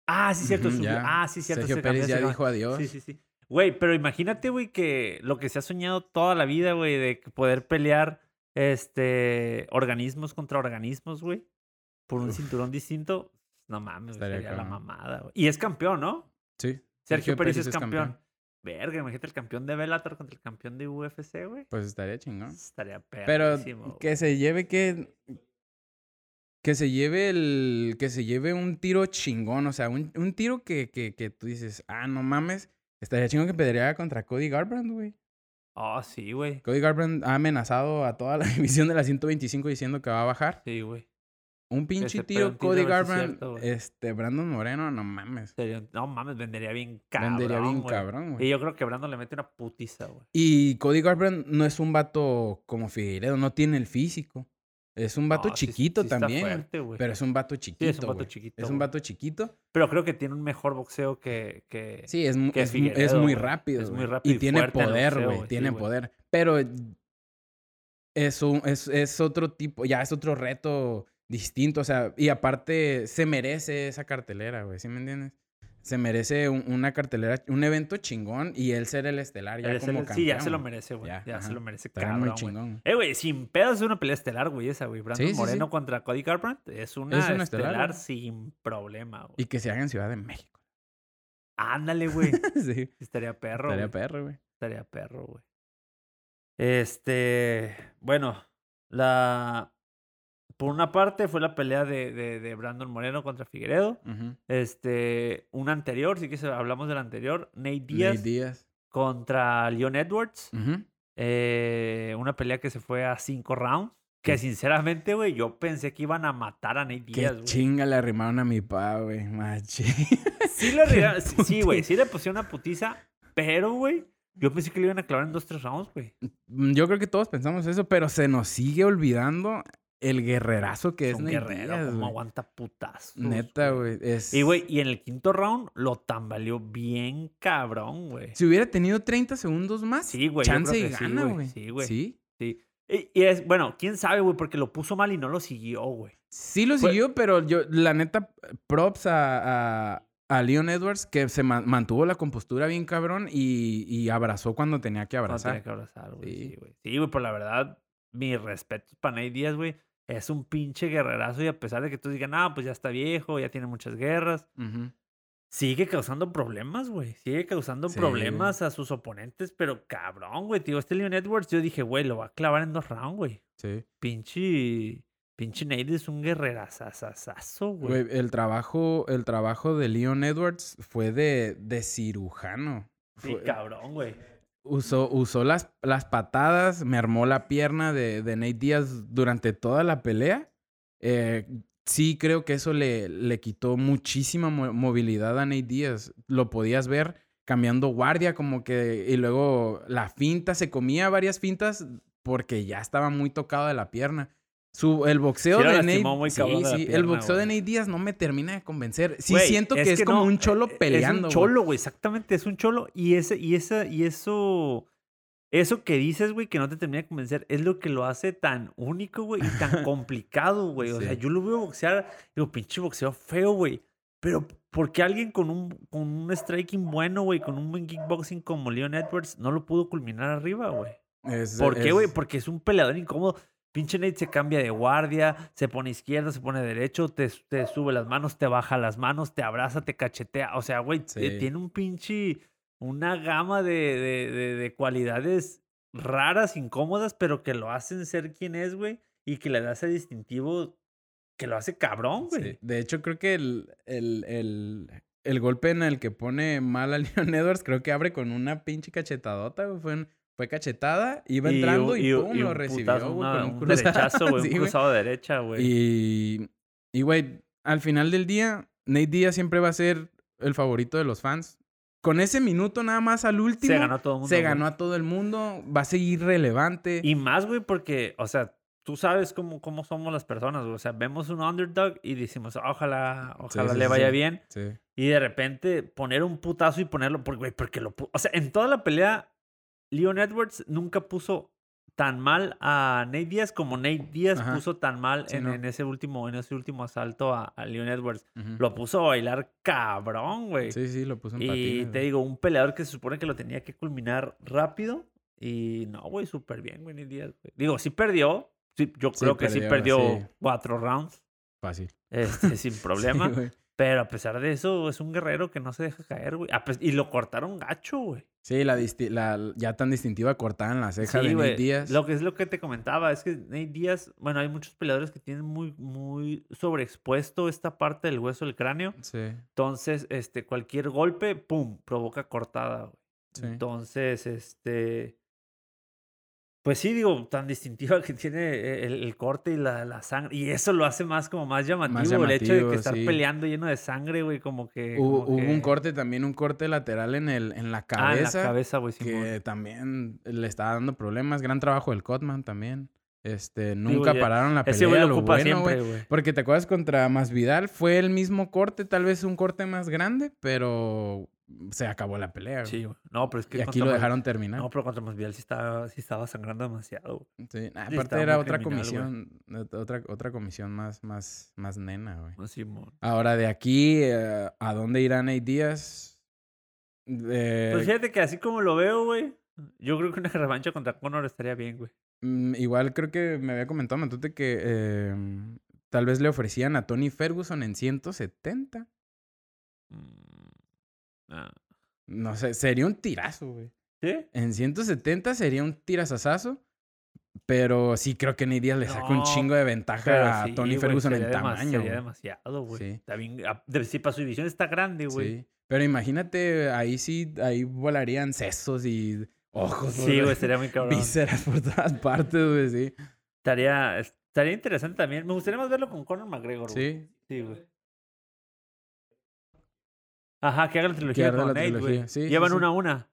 S2: Ah, sí, cierto. Ah, sí, cierto.
S3: Sergio
S2: se
S3: Pérez ya dijo adiós.
S2: Sí, sí, sí. Güey, pero imagínate, güey, que lo que se ha soñado toda la vida, güey, de poder pelear, este, organismos contra organismos, güey, por un
S3: Uf.
S2: cinturón distinto. No mames,
S3: Estaría
S2: sería la mamada, güey. Y es campeón, ¿no?
S3: Sí.
S2: Sergio, Pérez, es campeón. Verga, imagínate el campeón de Bellator contra el campeón de UFC, güey.
S3: Pues estaría chingón.
S2: Estaría
S3: Pero
S2: perrísimo, güey.
S3: que se lleve que. Que se lleve el. Que se lleve un tiro chingón. O sea, un, un tiro que, que, que tú dices, ah, no mames. Estaría chingón que pelearía contra Cody Garbrandt, güey.
S2: Oh, sí, güey.
S3: Cody Garbrandt ha amenazado a toda la división de la 125 diciendo que va a bajar.
S2: Sí, güey.
S3: Un pinche tiro, Cody Garbrandt,
S2: cierto,
S3: este, Brandon Moreno, no mames.
S2: No mames, vendería bien cabrón.
S3: Vendería bien
S2: güey.
S3: cabrón,
S2: Y
S3: güey.
S2: yo creo que Brandon le mete una putiza, güey.
S3: Y Cody Garbrandt no es un vato como Figueiredo, no tiene el físico. Es un vato
S2: No, sí-
S3: chiquito
S2: sí está
S3: también.
S2: fuerte, güey.
S3: Pero es un vato chiquito.
S2: vato
S3: güey.
S2: chiquito,
S3: Es un vato chiquito.
S2: Pero creo que tiene un mejor boxeo que. que...
S3: Sí, es,
S2: que
S3: es, es muy rápido.
S2: Es muy rápido
S3: Y
S2: y
S3: tiene poder, güey.
S2: sí,
S3: Tiene poder. Pero es, un- es, es otro tipo, ya es otro reto distinto. O sea, y aparte se merece esa cartelera, güey. ¿Sí me entiendes? Se merece un- una cartelera, un evento chingón y él ser el estelar ya como
S2: el-
S3: campeón.
S2: sí, ya se lo merece, güey.
S3: Ya,
S2: Ya, se lo merece, cabrón,
S3: muy chingón.
S2: Eh, güey, sin pedos es una pelea estelar, güey, esa, güey. Brandon
S3: Sí, sí, sí.
S2: Moreno contra Cody Garbrandt es una,
S3: Es una
S2: estelar, sin problema, güey.
S3: Y que se haga en Ciudad de México.
S2: Ándale, güey.
S3: sí.
S2: Estaría perro,
S3: Estaría perro, güey.
S2: Estaría perro, güey. Este, bueno, la... Por una parte fue la pelea de, de, de Brandon Moreno contra Figueredo. Este, una anterior, sí que se- hablamos de la anterior. Nate Díaz
S3: Nate Díaz.
S2: contra Leon Edwards. Eh, una pelea que se fue a cinco rounds. Que sinceramente, güey, yo pensé que iban a matar a Nate Díaz, güey.
S3: chinga le arrimaron a mi pa, güey. Machi.
S2: Sí le arreglaron- sí, güey, sí le pusieron una putiza, pero, güey, yo pensé que le iban a clavar en dos, tres rounds, güey.
S3: Yo creo que todos pensamos eso, pero se nos sigue olvidando el guerrerazo que
S2: Es un
S3: Nate
S2: guerrero,
S3: Díaz,
S2: como aguanta putazos.
S3: Neta, güey. Es...
S2: Y, güey, y en el quinto round lo tambaleó bien cabrón, güey.
S3: Si hubiera tenido 30 segundos más,
S2: Sí, güey.
S3: chance y gana, güey.
S2: Sí, güey.
S3: Sí.
S2: Sí. Y, y es, bueno, quién sabe, güey, porque lo puso mal y no lo siguió, güey.
S3: Sí lo siguió, pero yo, la neta, props a, a, a Leon Edwards, que se ma- mantuvo la compostura bien cabrón y, y abrazó cuando tenía que abrazar.
S2: tenía que abrazar, güey.
S3: Sí.
S2: Sí, güey. Sí, güey, por la verdad, mis respetos para Nate Díaz, güey. Es un pinche guerrerazo y a pesar de que tú digas, ah, pues ya está viejo, ya tiene muchas guerras, sigue causando problemas, güey. Sigue causando
S3: Sí.
S2: problemas a sus oponentes, pero cabrón, güey. Tío, este Leon Edwards, yo dije, güey, lo va a clavar en dos rounds, güey.
S3: Sí.
S2: Pinche. Pinche Nate es un guerrerazazazazo, güey.
S3: Güey, el trabajo, el trabajo de Leon Edwards fue de, de cirujano.
S2: Sí,
S3: Fue-
S2: cabrón, güey.
S3: Usó usó las, las patadas, me armó la pierna de, de Nate Díaz durante toda la pelea. Eh, sí creo que eso le, le quitó muchísima mo- movilidad a Nate Díaz. Lo podías ver cambiando guardia, como que, y luego la finta, se comía varias fintas porque ya estaba muy tocado de la pierna. Su, el boxeo
S2: Sí
S3: de Nate,
S2: muy
S3: sí, el boxeo de. Nate Díaz no me termina de convencer. Sí
S2: Güey,
S3: siento que es, como
S2: no,
S3: un cholo
S2: eh,
S3: peleando.
S2: Es
S3: güey.
S2: un cholo, güey, exactamente, es un cholo. Y ese, y esa, y eso, eso que dices, güey, que no te termina de convencer, es lo que lo hace tan único, güey, y tan complicado, güey. O sea, yo lo veo boxear, digo, pinche boxeo feo, güey. Pero, ¿por qué alguien con un, con un striking bueno, güey, con un buen kickboxing como Leon Edwards, no lo pudo culminar arriba, güey?
S3: Es-
S2: ¿Por qué, güey?
S3: es-
S2: Porque es un peleador incómodo. Pinche Nate se cambia de guardia, se pone izquierda, se pone derecho, te, te sube las manos, te baja las manos, te abraza, te cachetea. O sea, güey, eh,
S3: Sí.
S2: tiene un pinche, una gama de, de, de- de cualidades raras, incómodas, pero que lo hacen ser quien es, güey, y que le da ese distintivo que lo hace cabrón, güey.
S3: Sí, De hecho, creo que el, el, el, el golpe en el que pone mal a Leon Edwards, creo que abre con una pinche cachetadota, güey. Fue, un- fue cachetada, iba entrando y,
S2: un-
S3: pum,
S2: y
S3: lo recibió,
S2: putazo,
S3: güey,
S2: una-
S3: con un cruzado.
S2: derechazo, güey,
S3: Sí,
S2: un cruzado de derecha, güey.
S3: Y, y, güey, al final del día, Nate Díaz siempre va a ser el favorito de los fans. Con ese minuto nada más al último,
S2: Se ganó a todo el mundo.
S3: se
S2: güey.
S3: ganó a todo el mundo, va a seguir relevante.
S2: Y más, güey, porque, o sea, tú sabes cómo, cómo somos las personas, güey. O sea, vemos un underdog y decimos, ojalá, ojalá
S3: sí,
S2: le vaya
S3: sí.
S2: bien. Y de repente poner un putazo y ponerlo, porque, güey, porque lo O sea, en toda la pelea, Leon Edwards nunca puso tan mal a Nate Díaz como Nate Díaz
S3: Ajá.
S2: puso tan mal
S3: Sí,
S2: en,
S3: no.
S2: en ese último, en ese último asalto a, a Leon Edwards. Lo puso a bailar cabrón, güey.
S3: Sí, sí, lo puso en
S2: y
S3: patines,
S2: te
S3: güey.
S2: digo, un peleador que se supone que lo tenía que culminar rápido. Y no, güey, súper bien, güey, Nate Díaz, güey. Digo, sí perdió. Sí, yo creo que sí
S3: perdió,
S2: perdió
S3: sí.
S2: cuatro rounds.
S3: Fácil.
S2: Este, sin problema.
S3: Sí.
S2: Pero a pesar de eso, es un guerrero que no se deja caer, güey. Y lo cortaron gacho, güey.
S3: Sí, la, ya tan distintiva cortada en la ceja de Nate. Díaz.
S2: Lo que es lo que te comentaba, es que Nate Díaz, bueno, hay muchos peleadores que tienen muy, muy sobreexpuesto esta parte del hueso del cráneo.
S3: Sí,
S2: Entonces, este, cualquier golpe, pum, provoca cortada, güey.
S3: sí.
S2: Entonces, este. Pues sí, digo, tan distintiva que tiene el, el corte y la, la sangre. Y eso lo hace más como más llamativo. el hecho de que estar
S3: sí.
S2: peleando lleno de sangre, güey, como que.
S3: Hubo,
S2: como
S3: hubo
S2: que-
S3: un corte también, un corte lateral en, el, en la
S2: Ah, en la
S3: cabeza.
S2: cabeza, güey,
S3: que también le estaba dando problemas. Gran trabajo del Cotman también. Este, nunca pararon la
S2: Ese güey
S3: pelea,
S2: lo
S3: lo
S2: ocupa
S3: bueno,
S2: siempre, güey.
S3: Porque te acuerdas contra Masvidal, fue el mismo corte, tal vez un corte más grande, pero se acabó la pelea. güey.
S2: Sí, güey. No, pero es que.
S3: y aquí lo dejaron terminar.
S2: No, pero contra Masvidal sí estaba, sí estaba sangrando demasiado. güey.
S3: Sí, nah,
S2: sí,
S3: aparte era otra
S2: criminal,
S3: comisión, ot- otra, otra comisión más, más, más nena, güey.
S2: No.
S3: Ahora, de aquí, eh, ¿a dónde irá Nate Díaz? Eh,
S2: Pues fíjate que así como lo veo, güey. Yo creo que una revancha contra Conor estaría bien, güey.
S3: mm, igual creo que me había comentado Matute que eh, tal vez le ofrecían a Tony Ferguson en 170.
S2: Mm, ah.
S3: No sé, sería un tirazo, güey.
S2: ¿Sí?
S3: En 170 sería un tirazazazo. Pero sí creo que Nate Díaz le saca un chingo de ventaja a
S2: sí,
S3: Tony Ferguson en tamaño.
S2: Sería demasiado, güey.
S3: Sí.
S2: Bien. ah, Si para su división está grande, güey.
S3: Sí. Pero imagínate, ahí sí, ahí volarían sesos y ojos.
S2: Sí, güey, sería muy cabrón.
S3: Vísceras por todas partes, güey, sí.
S2: Estaría, estaría interesante también. Me gustaría más verlo con Conor McGregor, güey.
S3: Sí.
S2: Sí, güey. Ajá, que haga la trilogía
S3: haga
S2: con
S3: la
S2: Nate, güey.
S3: trilogía, sí,
S2: Llevan
S3: sí.
S2: una a una.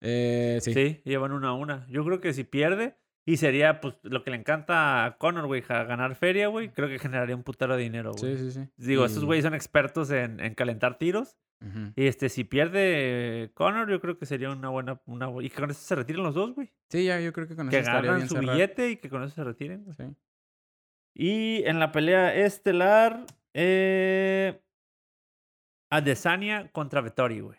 S3: Eh, sí.
S2: Sí. llevan una a una. Yo creo que si pierde, y sería pues lo que le encanta a Conor, güey, ganar feria, güey, creo que generaría un putero de dinero, güey.
S3: Sí, sí, sí.
S2: Digo, estos
S3: Y-
S2: güeyes son expertos en, en calentar tiros. Y este, si pierde Conor, yo creo que sería una buena. Una, y que con eso se retiren los dos, güey.
S3: Sí, ya, yo creo que con eso
S2: Que
S3: estaría
S2: ganan
S3: bien
S2: su
S3: cerrado.
S2: billete y que con eso se retiren. güey.
S3: Sí.
S2: Y en la pelea estelar, eh, Adesanya contra Vettori, güey.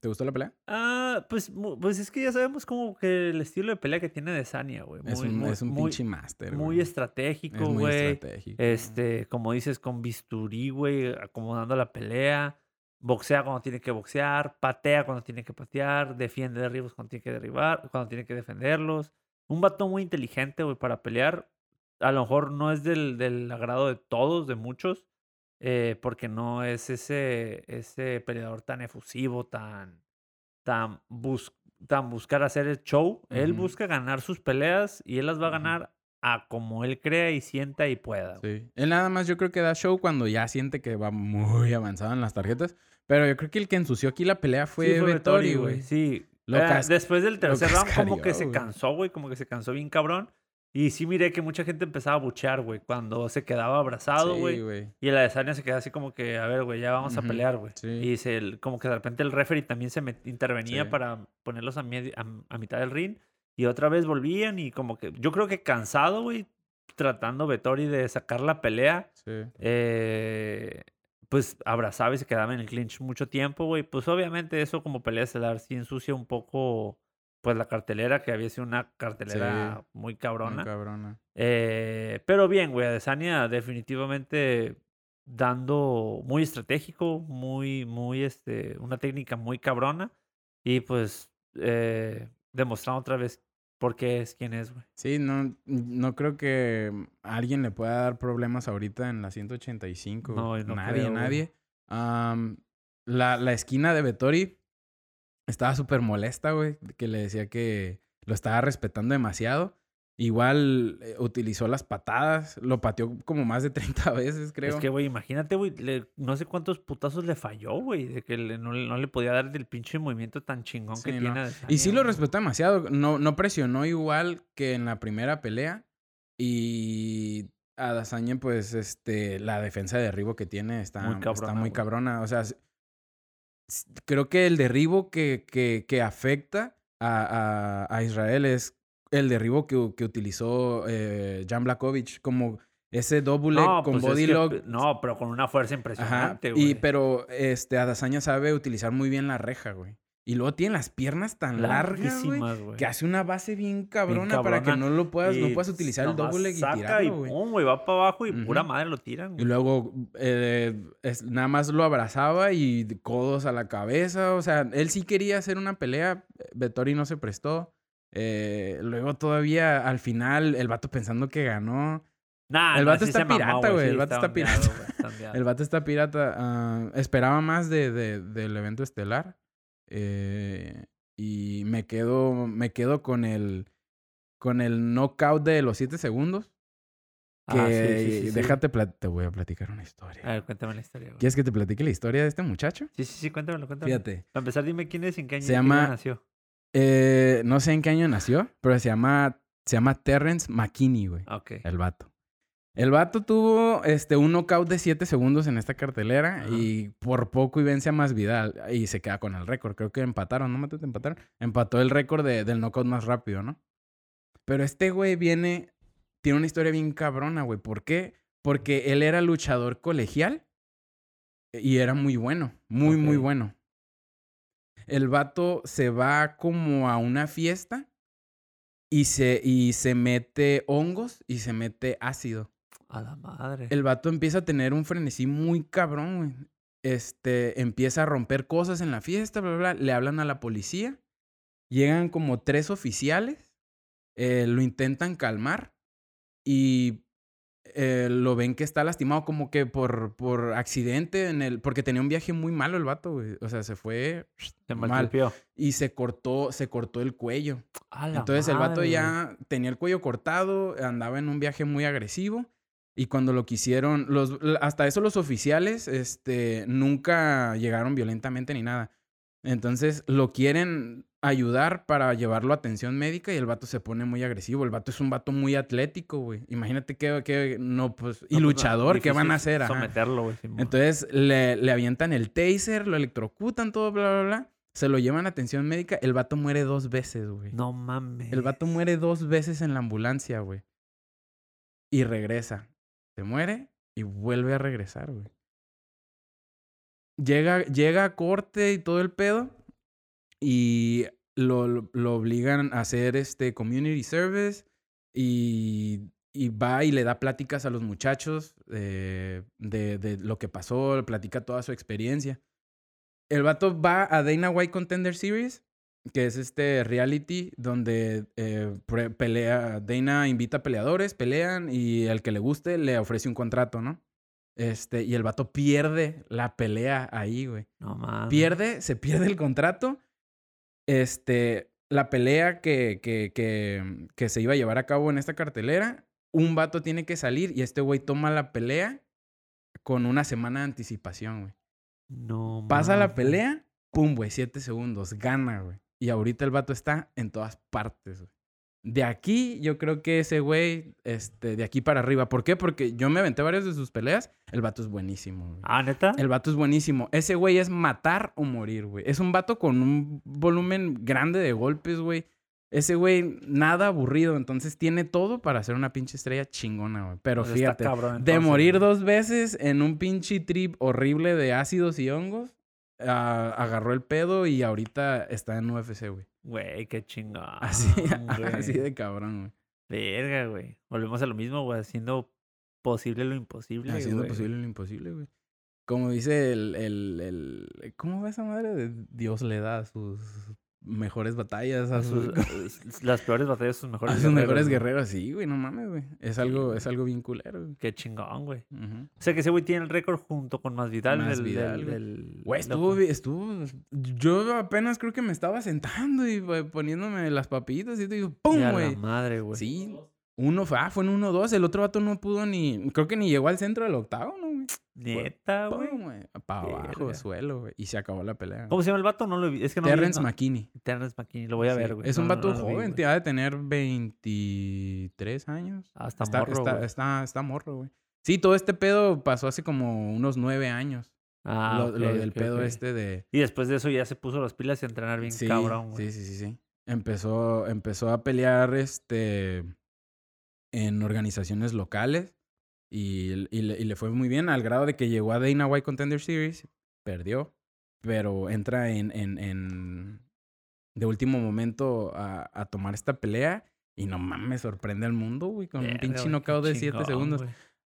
S3: ¿Te gustó la pelea?
S2: Ah, pues, pues es que ya sabemos como que el estilo de pelea que tiene Adesanya, güey.
S3: es un,
S2: muy-
S3: es un
S2: muy-
S3: pinche máster,
S2: Muy
S3: güey.
S2: estratégico,
S3: Es muy
S2: güey.
S3: estratégico.
S2: Este, como dices, con bisturí, güey, acomodando la pelea. Boxea cuando tiene que boxear, patea cuando tiene que patear, defiende derribos cuando tiene que derribar, cuando tiene que defenderlos. Un vato muy inteligente, güey, para pelear. A lo mejor no es del, del agrado de todos, de muchos, eh, porque no es ese, ese peleador tan efusivo, tan, tan, bus- tan buscar hacer el show. Él
S3: Ujú.
S2: busca ganar sus peleas y él las va a ganar a como él crea y sienta y pueda.
S3: Sí. Él nada más yo creo que da show cuando ya siente que va muy avanzado en las tarjetas. Pero yo creo que el que ensució aquí la pelea fue,
S2: Sí, fue
S3: Vettori, güey.
S2: Sí. Eh, después del tercer round, como que
S3: cascarió,
S2: se cansó, güey. Como que se cansó bien cabrón. Y sí miré que mucha gente empezaba a buchear, güey. Cuando se quedaba abrazado,
S3: Sí,
S2: güey.
S3: güey.
S2: y el Adesanya se quedaba así como que, a ver, güey, ya vamos a pelear, güey.
S3: sí.
S2: Y se, como que de repente el referee también se met- intervenía
S3: Sí.
S2: para ponerlos a, a, a mitad del ring. Y otra vez volvían y como que, yo creo que cansado, güey, tratando Vettori de sacar la pelea.
S3: Sí.
S2: eh, pues abrazaba y se quedaba en el clinch mucho tiempo, güey. Pues obviamente eso como pelea estelar sí ensucia un poco, pues la cartelera, que había sido una cartelera muy
S3: Muy
S2: cabrona.
S3: cabrona.
S2: Eh, pero bien, güey, Adesanya definitivamente dando muy estratégico, muy, muy, este, una técnica muy cabrona. Y pues eh, demostrando otra vez por qué es quien es, güey.
S3: Sí, no, no creo que alguien le pueda dar problemas ahorita en la 185.
S2: No, no
S3: nadie,
S2: creo,
S3: nadie. Am, la, la esquina de Vettori estaba súper molesta, güey, que le decía que lo estaba respetando demasiado. Igual eh, utilizó las patadas, lo pateó como más de 30 veces, creo.
S2: Es que, güey, imagínate, güey, no sé cuántos putazos le falló, güey, de que le- no, le- no le podía dar del pinche movimiento tan chingón que tiene. Adesanya,
S3: Y sí lo respetó demasiado. No, no presionó igual que en la primera pelea. Y Adesanya, pues, este, la defensa de derribo que tiene está
S2: Muy
S3: está
S2: cabrona,
S3: muy cabrona. O sea, creo que el derribo que, que, que afecta a, a- a Israel es el derribo que, que utilizó eh, Jan Blakovic. Como ese double leg con
S2: pues es
S3: body lock.
S2: no, pero con una fuerza
S3: Ajá.
S2: impresionante, güey.
S3: Y, pero este, Adesanya sabe utilizar muy bien la reja, güey. Y luego tiene las piernas tan largas, güey. Que hace una base bien cabrona, para que no lo puedas, no
S2: Y
S3: puedas utilizar el doble y tirarlo, güey.
S2: va para abajo y pura madre lo tiran,
S3: Y
S2: güey.
S3: luego eh, es- nada más lo abrazaba y codos a la cabeza. O sea, él sí quería hacer una pelea. Vettori no se prestó. Eh, luego todavía al final el vato pensando que ganó.
S2: Nah,
S3: el
S2: no,
S3: vato
S2: sí
S3: está
S2: mamó,
S3: pirata, güey, el vato está pirata.
S2: güey, está ondeado.
S3: El vato está pirata. esperaba más de, de- del evento estelar. Eh, y me quedo, me quedo con el con el knockout de los 7 segundos. Que
S2: Ah, sí, sí, sí, sí.
S3: déjate, te voy a platicar una historia.
S2: A ver, cuéntame la historia, güey.
S3: ¿Quieres que te platique la historia de este muchacho?
S2: Sí, sí, sí, cuéntamelo, cuéntamelo.
S3: Fíjate.
S2: Para empezar, dime quién es y en qué año,
S3: Se
S2: año
S3: llama-
S2: nació.
S3: eh, no sé en qué año nació, pero se llama, se llama Terrence McKinney, güey.
S2: Ah, Ok.
S3: El vato. El vato tuvo este, un knockout de 7 segundos en esta cartelera
S2: Ajá.
S3: y por poco y vence a Masvidal y se queda con el récord. Creo que empataron, ¿no? Mate, te empataron. Empató el récord de- del knockout más rápido, ¿no? Pero este güey viene, tiene una historia bien cabrona, güey. ¿Por qué? Porque él era luchador colegial y era muy bueno, muy, muy bueno. El vato se va como a una fiesta y se, y se mete hongos y se mete ácido.
S2: A la madre.
S3: El vato empieza a tener un frenesí muy cabrón, güey. Este, empieza a romper cosas en la fiesta, bla, bla, bla. Le hablan a la policía. Llegan como tres oficiales. eh, lo intentan calmar. Y eh, lo ven que está lastimado como que por, por accidente en el... Porque tenía un viaje muy malo el vato, güey. O sea, se fue
S2: Se
S3: mal.
S2: maltripió.
S3: Y se cortó, se cortó el cuello.
S2: A la
S3: Entonces el vato
S2: madre,
S3: ya tenía el cuello cortado, andaba en un viaje muy agresivo. Y cuando lo quisieron, los, hasta eso los oficiales este, nunca llegaron violentamente ni nada. Entonces lo quieren ayudar para llevarlo a atención médica y el vato se pone muy agresivo. El vato es un vato muy atlético, güey. Imagínate que, que no, pues,
S2: No,
S3: y
S2: pues,
S3: luchador, ¿qué van a hacer? Ajá.
S2: Someterlo, güey.
S3: Entonces le, le avientan el taser, lo electrocutan, todo, bla, bla, bla. Se lo llevan a atención médica. El vato muere dos veces, güey.
S2: No mames.
S3: El vato muere dos veces en la ambulancia, güey. Y regresa. Se muere y vuelve a regresar, güey. Llega, llega a corte y todo el pedo. Y lo, obligan a hacer este community service. Y, va y le da pláticas a los muchachos eh, de, de lo que pasó, platica toda su experiencia. El vato va a Dana White Contender Series que es este reality donde eh, pelea, Dana invita a peleadores, pelean y al que le guste le ofrece un contrato, ¿no? Este, y el vato pierde la pelea ahí, güey.
S2: No mames.
S3: Pierde, se pierde el contrato. Este, la pelea que, que, que, que se iba a llevar a cabo en esta cartelera, un vato tiene que salir y este güey toma la pelea con una semana de anticipación, güey.
S2: No.
S3: Pasa la pelea, pum, güey, siete segundos, gana, güey. Y ahorita el vato está en todas partes, güey. De aquí, yo creo que ese güey, este, de aquí para arriba. ¿Por qué? Porque yo me aventé varias de sus peleas. El vato es buenísimo, güey.
S2: Ah, neta.
S3: El vato es buenísimo. Ese güey es matar o morir, güey. Es un vato con un volumen grande de golpes, güey. Ese güey, nada aburrido. Entonces tiene todo para ser una pinche estrella chingona, güey. Pero
S2: Pues
S3: fíjate,
S2: cabrón,
S3: de morir
S2: güey.
S3: dos veces en un pinche trip horrible de ácidos y hongos, agarró el pedo y ahorita está en UFC, güey.
S2: Güey, qué chingón.
S3: Así, así de cabrón, güey.
S2: Verga, güey. Volvemos a lo mismo, güey. Haciendo posible lo imposible.
S3: Haciendo
S2: güey.
S3: posible lo imposible, güey. Como dice el, el, el... ¿Cómo va esa madre? de Dios le da a sus mejores batallas, a sus,
S2: sus- las peores batallas, sus mejores
S3: a sus mejores guerreros. Sí, güey, no mames, güey. Es algo, es algo bien culero, güey.
S2: Qué chingón, güey. O sea que ese güey tiene el récord junto con Masvidal.
S3: Más
S2: del,
S3: Vidal,
S2: del,
S3: güey.
S2: del-
S3: Güey,
S2: del-
S3: estuvo, estuvo... Yo apenas creo que me estaba sentando y poniéndome las papitas y te digo, ¡pum, güey!
S2: madre, güey.
S3: Sí. Uno fue, ah, fue en 1-2. El otro vato no pudo ni... Creo que ni llegó al centro del octavo, ¿no, güey?
S2: Neta, güey.
S3: Para abajo,
S2: Verga.
S3: suelo, güey. Y se acabó la pelea.
S2: ¿Cómo se llama el vato? No lo vi. Es que no lo vi,
S3: Terrence
S2: no-
S3: McKinney.
S2: Terrence McKinney. Lo voy a
S3: Sí,
S2: ver, güey.
S3: Es un
S2: No,
S3: vato
S2: no lo vi,
S3: joven,
S2: güey.
S3: te ha de tener 23 años.
S2: Ah, está,
S3: está,
S2: morro,
S3: está,
S2: güey.
S3: está, está morro, güey. Sí, todo este pedo pasó hace como unos nueve años.
S2: Ah,
S3: lo,
S2: ok,
S3: lo del
S2: ok,
S3: pedo
S2: ok.
S3: este de...
S2: Y después de eso ya se puso las pilas y a entrenar bien
S3: sí,
S2: cabrón, güey.
S3: sí, sí, sí, sí. Empezó, empezó a pelear este en organizaciones locales y, y le, y le fue muy bien al grado de que llegó a Dana White Contender Series, perdió, pero entra en, en, en de último momento a, a tomar esta pelea y no mames, sorprende al mundo, güey, con un
S2: Verga,
S3: pinche knockout de 7
S2: chingón,
S3: segundos.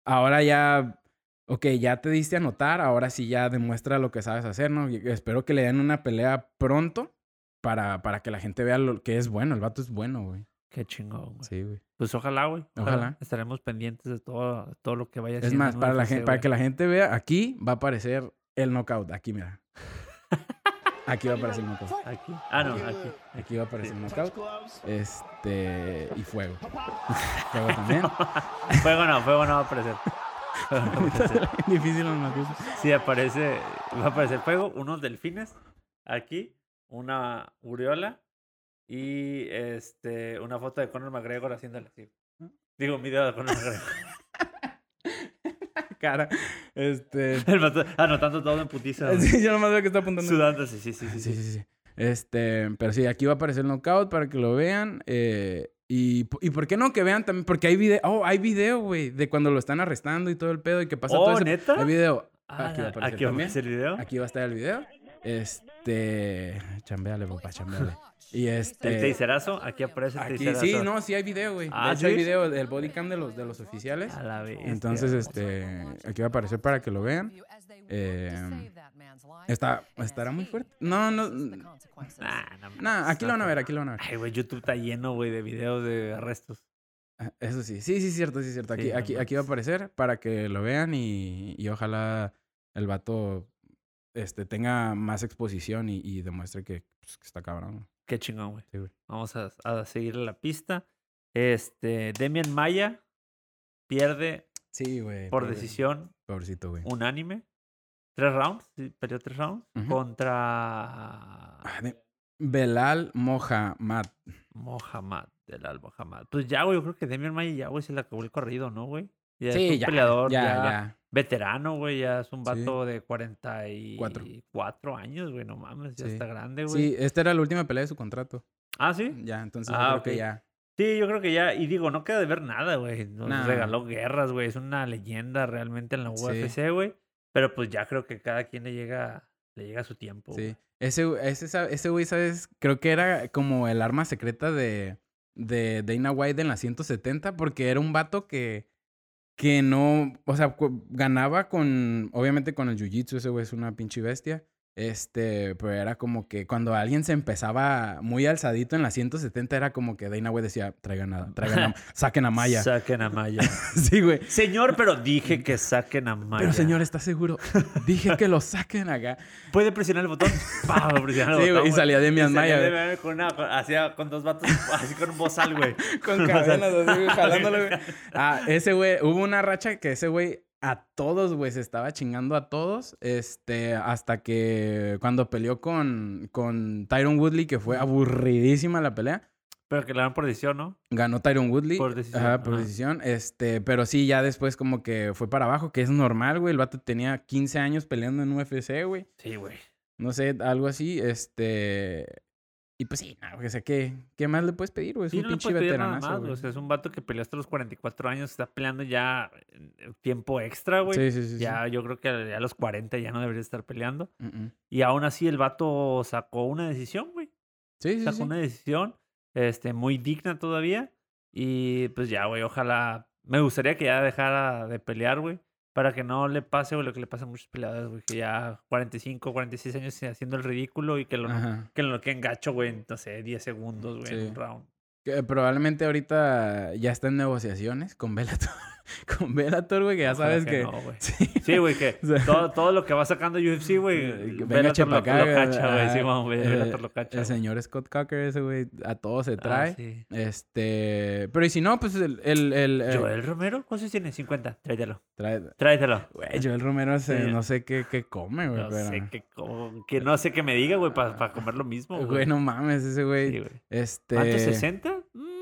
S3: Ahora ya, ok, ya te diste a notar, ahora sí ya demuestra lo que sabes hacer, ¿no? Y espero que le den una pelea pronto para, para que la gente vea lo que es bueno. El vato es bueno, güey.
S2: Qué chingón, güey.
S3: Sí, güey.
S2: Pues ojalá, güey.
S3: Ojalá.
S2: Estaremos pendientes de todo, todo lo que vaya
S3: Es
S2: haciendo
S3: más, para, la gente, para que la gente vea, aquí va a aparecer el knockout. Aquí, mira. Aquí va a aparecer el knockout.
S2: Aquí. Ah, no, aquí.
S3: Aquí va a aparecer el knockout. Este. Y fuego. Fuego también.
S2: fuego no, fuego no va a aparecer. Fuego no va a aparecer.
S3: Difícil los knockouts.
S2: Sí, aparece, va a aparecer fuego, unos delfines, aquí, una uriola y este una foto de Conor McGregor haciéndole así. Digo, un video de Conor McGregor.
S3: Cara. Este.
S2: El vato anotando todo en putiza. güey.
S3: Sí, yo nomás veo que está apuntando.
S2: Sudando, sí, sí, sí, sí.
S3: Sí, sí, sí. Este, pero sí, aquí va a aparecer el knockout para que lo vean. eh, y, y por qué no que vean también, porque hay video, oh, hay video, güey, de cuando lo están arrestando y todo el pedo y que pasa
S2: Oh,
S3: todo eso.
S2: ¿neta?
S3: Hay video.
S2: Ah,
S3: aquí va a aparecer
S2: aquí va a aparecer el video.
S3: Aquí va a estar el video. Este, chambeale, papá, chambeale. Y este.
S2: El teiserazo, aquí aparece el
S3: Aquí,
S2: teiserazo.
S3: sí, no, sí hay video, güey.
S2: Ah,
S3: de hecho, hay video del body cam de los, de los oficiales.
S2: A la vez.
S3: Entonces, este, aquí va a aparecer para que lo vean. Eh, está, estará muy fuerte. No, no.
S2: Nah, no,
S3: Nah, aquí lo van a ver, aquí lo van a ver.
S2: Ay, güey, YouTube está lleno, güey, de videos de arrestos.
S3: Ah, Eso sí, sí, sí, cierto, sí, cierto. Aquí,
S2: Sí, no
S3: aquí, aquí va a aparecer para que lo vean y, y ojalá el vato este, tenga más exposición y, y demuestre que, pues, que está cabrón.
S2: Qué chingón, güey.
S3: Sí, güey.
S2: Vamos a, a seguirle la pista. Este, Demian Maya pierde
S3: Sí, güey.
S2: por
S3: pobre-
S2: decisión
S3: Pobrecito, güey.
S2: unánime. Tres rounds, sí, perdió tres rounds. Contra
S3: Ah, de- Belal.
S2: Mohamed, del Al Mohamed. Pues ya, güey, yo creo que Demian Maya ya, güey, se le acabó el corrido, ¿no, güey? Ya es
S3: Sí,
S2: un
S3: ya,
S2: peleador
S3: ya,
S2: veterano, güey, ya es un
S3: Sí.
S2: vato de 44 años, güey, no mames, ya
S3: Sí.
S2: está grande, güey.
S3: Sí, esta era la última pelea de su contrato.
S2: Ah, sí.
S3: Ya, entonces yo
S2: Ah,
S3: creo
S2: ok.
S3: que ya.
S2: Sí, yo creo que ya, y digo, no queda de ver nada, güey. Nos
S3: Nah.
S2: regaló guerras, güey. Es una leyenda realmente en la UFC, güey. Pero pues ya creo que cada quien le llega, le llega su tiempo.
S3: Sí. Ese, ese, ese güey, ¿sabes? Creo que era como el arma secreta de, de Dana White en la 170 porque era un vato que, que no, o sea, ganaba con, obviamente con el jiu-jitsu, ese güey es una pinche bestia. Este, pero era como que cuando alguien se empezaba muy alzadito en la 170 era como que Dana White decía, traigan a, traigan a, saquen a Maya.
S2: Saquen a Maya.
S3: sí, güey.
S2: Señor, pero dije que saquen a Maya.
S3: Pero señor, ¿estás seguro? Dije que lo saquen acá.
S2: ¿Puede presionar el botón? ¡Pah! Presionar el
S3: Sí,
S2: botón.
S3: güey, y salía Demian
S2: Y salía
S3: güey.
S2: Demian con una, con- hacía con dos vatos, así con un bozal, güey.
S3: Con cadenas así, güey, jalándole, güey. Ah, ese güey, hubo una racha que ese güey a todos, güey. Se estaba chingando a todos. Este, hasta que cuando peleó con, con Tyron Woodley, que fue aburridísima la pelea.
S2: Pero que le dan por decisión, ¿no?
S3: Ganó Tyron Woodley.
S2: Por decisión,
S3: Ajá, por
S2: ajá.
S3: decisión. Este, pero sí, ya después como que fue para abajo, que es normal, güey. El vato tenía 15 años peleando en UFC, güey.
S2: Sí, güey.
S3: No sé, algo así. Este. Y pues sí, no, o sea, ¿qué, ¿qué más le puedes pedir, güey? Es
S2: Sí,
S3: un
S2: no
S3: pinche veteranazo, güey.
S2: O sea, es un vato que peleó hasta los 44 años, está peleando ya en tiempo extra, güey.
S3: Sí, sí, sí. sí.
S2: ya yo creo que ya a los 40 ya no debería estar peleando. Y aún así el vato sacó una decisión, güey.
S3: Sí, sí,
S2: Sacó
S3: sí.
S2: una decisión este, muy digna todavía. Y pues ya, güey, ojalá... Me gustaría que ya dejara de pelear, güey. Para que no le pase, güey, lo que le pasa a muchos peleadores, güey. Que ya 45, 46 años haciendo el ridículo y que lo,
S3: Ajá.
S2: que lo que engacho, güey, en, no sé, 10 segundos, güey, en
S3: Sí.
S2: un round.
S3: Que probablemente ahorita ya está en negociaciones con Bellator. con Bellator, güey, que ya sabes que.
S2: no, güey.
S3: Sí.
S2: Güey, que
S3: O sea,
S2: todo, todo lo que va sacando UFC, güey,
S3: Eh,
S2: Bellator lo, cacha, güey. Sí, vamos,
S3: eh,
S2: Bellator lo cacha.
S3: El señor Scott Cocker, ese güey, a todo se
S2: Ah,
S3: trae.
S2: sí.
S3: Este. Pero y si no, pues el. el, el, eh,
S2: Joel Romero, ¿cuántos tiene? 50. Tráetelo.
S3: trae-
S2: Tráetelo.
S3: Güey, Joel Romero se-
S2: Sí.
S3: no sé qué, qué come, güey.
S2: No
S3: pero...
S2: sé qué, co- que no sé qué me diga, güey, para comer lo mismo.
S3: Güey, no mames, ese güey.
S2: Sí.
S3: Este.
S2: ¿Cuántos? ¿60? Mm,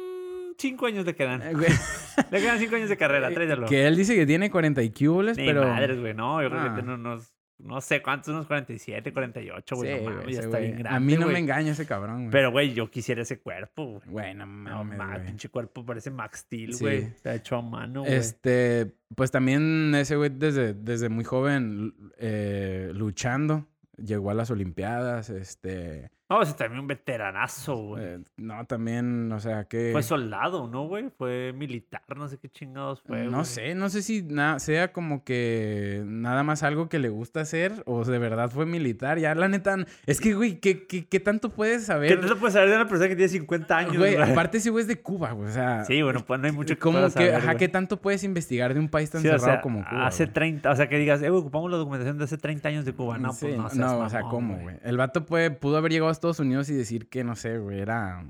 S2: cinco años le quedan.
S3: eh,
S2: Le quedan cinco años de carrera, tráetelo.
S3: que él dice que tiene 40 y cubles,
S2: Ni
S3: pero.
S2: madres, güey, no. Yo creo
S3: Ah.
S2: que tiene unos, no sé cuántos, unos 47, 48, güey.
S3: Sí,
S2: no mames, ya está
S3: güey.
S2: bien grande,
S3: A mí no
S2: güey.
S3: me engaña ese cabrón, güey.
S2: Pero, güey, yo quisiera ese cuerpo, güey.
S3: Güey, no
S2: No
S3: mames,
S2: pinche cuerpo parece Max Steel,
S3: Sí.
S2: güey. Está hecho a mano, güey.
S3: Este, pues también ese güey desde, desde muy joven eh, luchando. Llegó a las Olimpiadas, este...
S2: No, ese también un veteranazo, güey.
S3: eh, no, también, o sea, que...
S2: Fue soldado, ¿no, güey? Fue militar, no sé qué chingados fue,
S3: no
S2: güey.
S3: sé, no sé si sea como que nada más algo que le gusta hacer o de verdad fue militar. Ya, la neta, es que, güey, ¿qué, qué, qué tanto puedes
S2: ¿Qué
S3: saber?
S2: no se puede saber de una persona que tiene 50 años,
S3: Güey,
S2: güey?
S3: aparte ese güey es de Cuba, güey, o sea...
S2: Sí, bueno, pues no hay mucho que
S3: como que,
S2: saber,
S3: ajá,
S2: güey.
S3: ¿qué tanto puedes investigar de un país tan
S2: Sí, o
S3: cerrado
S2: sea,
S3: como Cuba?
S2: hace
S3: güey?
S2: 30, o sea, que digas, eh, güey, ocupamos la documentación de hace 30 años de Cuba. No,
S3: Sí,
S2: pues no,
S3: no,
S2: seas
S3: o sea,
S2: mamón,
S3: ¿cómo, güey? El vato puede, pudo haber llegado a Estados Unidos y decir que, no sé, güey, era,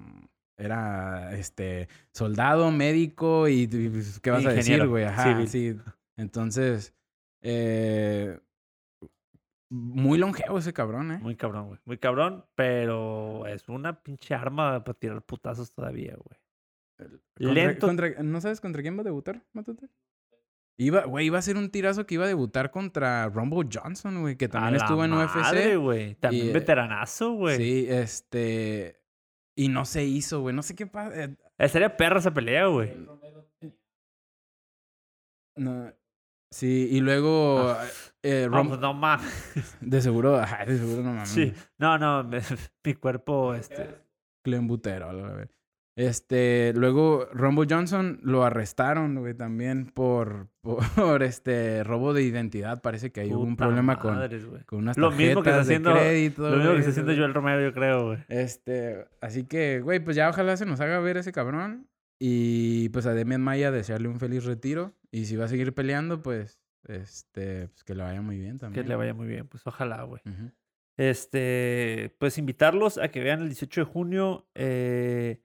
S3: era, este, soldado, médico y, pues, ¿qué vas a decir, güey? Ajá,
S2: civil.
S3: sí. Entonces, eh, muy longevo ese cabrón, ¿eh?
S2: Muy cabrón, güey. Muy cabrón, pero es una pinche arma para tirar putazos todavía, güey. Lento.
S3: contra- ¿No sabes contra quién va a debutar, Matute? Iba, güey, iba a ser un tirazo que iba a debutar contra Rumble Johnson, güey, que también
S2: A la
S3: estuvo en
S2: madre,
S3: UFC.
S2: güey. También
S3: Y, eh,
S2: veteranazo, güey.
S3: Sí, este... Y no se hizo, güey. No sé qué pasa. eh,
S2: Estaría perra esa pelea, güey.
S3: No. Sí, y luego eh,
S2: No,
S3: Rom-
S2: pues no mames.
S3: de seguro, ajá, de seguro no mames.
S2: Sí. No, no, mi cuerpo, este.
S3: Clenbuterol, a ver. Este, luego Rumble Johnson lo arrestaron, güey, también por, por este robo de identidad. Parece que ahí hubo un problema con,
S2: madres,
S3: con unas
S2: Lo mismo que está
S3: tarjetas de
S2: haciendo-
S3: crédito,
S2: Lo mismo que está haciendo. Joel Romero, yo creo, güey.
S3: Este, así que, güey, pues ya ojalá se nos haga ver ese cabrón. Y pues a Demian Maya desearle un feliz retiro. Y si va a seguir peleando, pues, este, pues que le vaya muy bien
S2: Que
S3: también.
S2: le vaya muy bien, pues ojalá, güey. Este, pues invitarlos a que vean el 18 de junio eh,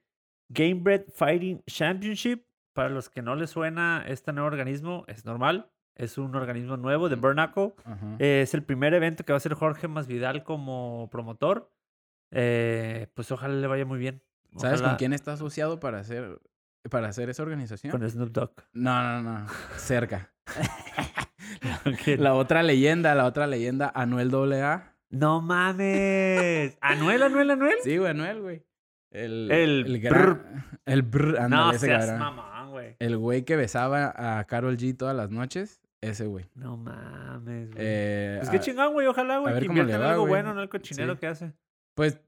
S2: Gamebred Fighting Championship. Para los que no les suena este nuevo organismo, es normal. Es un organismo nuevo de Burnacle.
S3: Ajá.
S2: Eh, es el primer evento que va a hacer Jorge Masvidal como promotor. Eh, pues ojalá le vaya muy bien.
S3: ¿Sabes con quién está asociado para hacer, para hacer esa organización?
S2: Con Snoop Dogg.
S3: No, no, no. Cerca. La otra leyenda, la otra leyenda, Anuel AA.
S2: No mames. Anuel, Anuel, Anuel.
S3: Sí, güey, Anuel, güey. El,
S2: El
S3: gran- El brr, ándale,
S2: no
S3: ese
S2: seas mamón, güey.
S3: El güey que besaba a Carol G todas las noches, ese güey.
S2: No mames, güey.
S3: Eh,
S2: Pues qué chingón, güey. Ojalá, güey. Que inviertan algo
S3: güey.
S2: bueno, no el cochinero
S3: Sí.
S2: que hace.
S3: Pues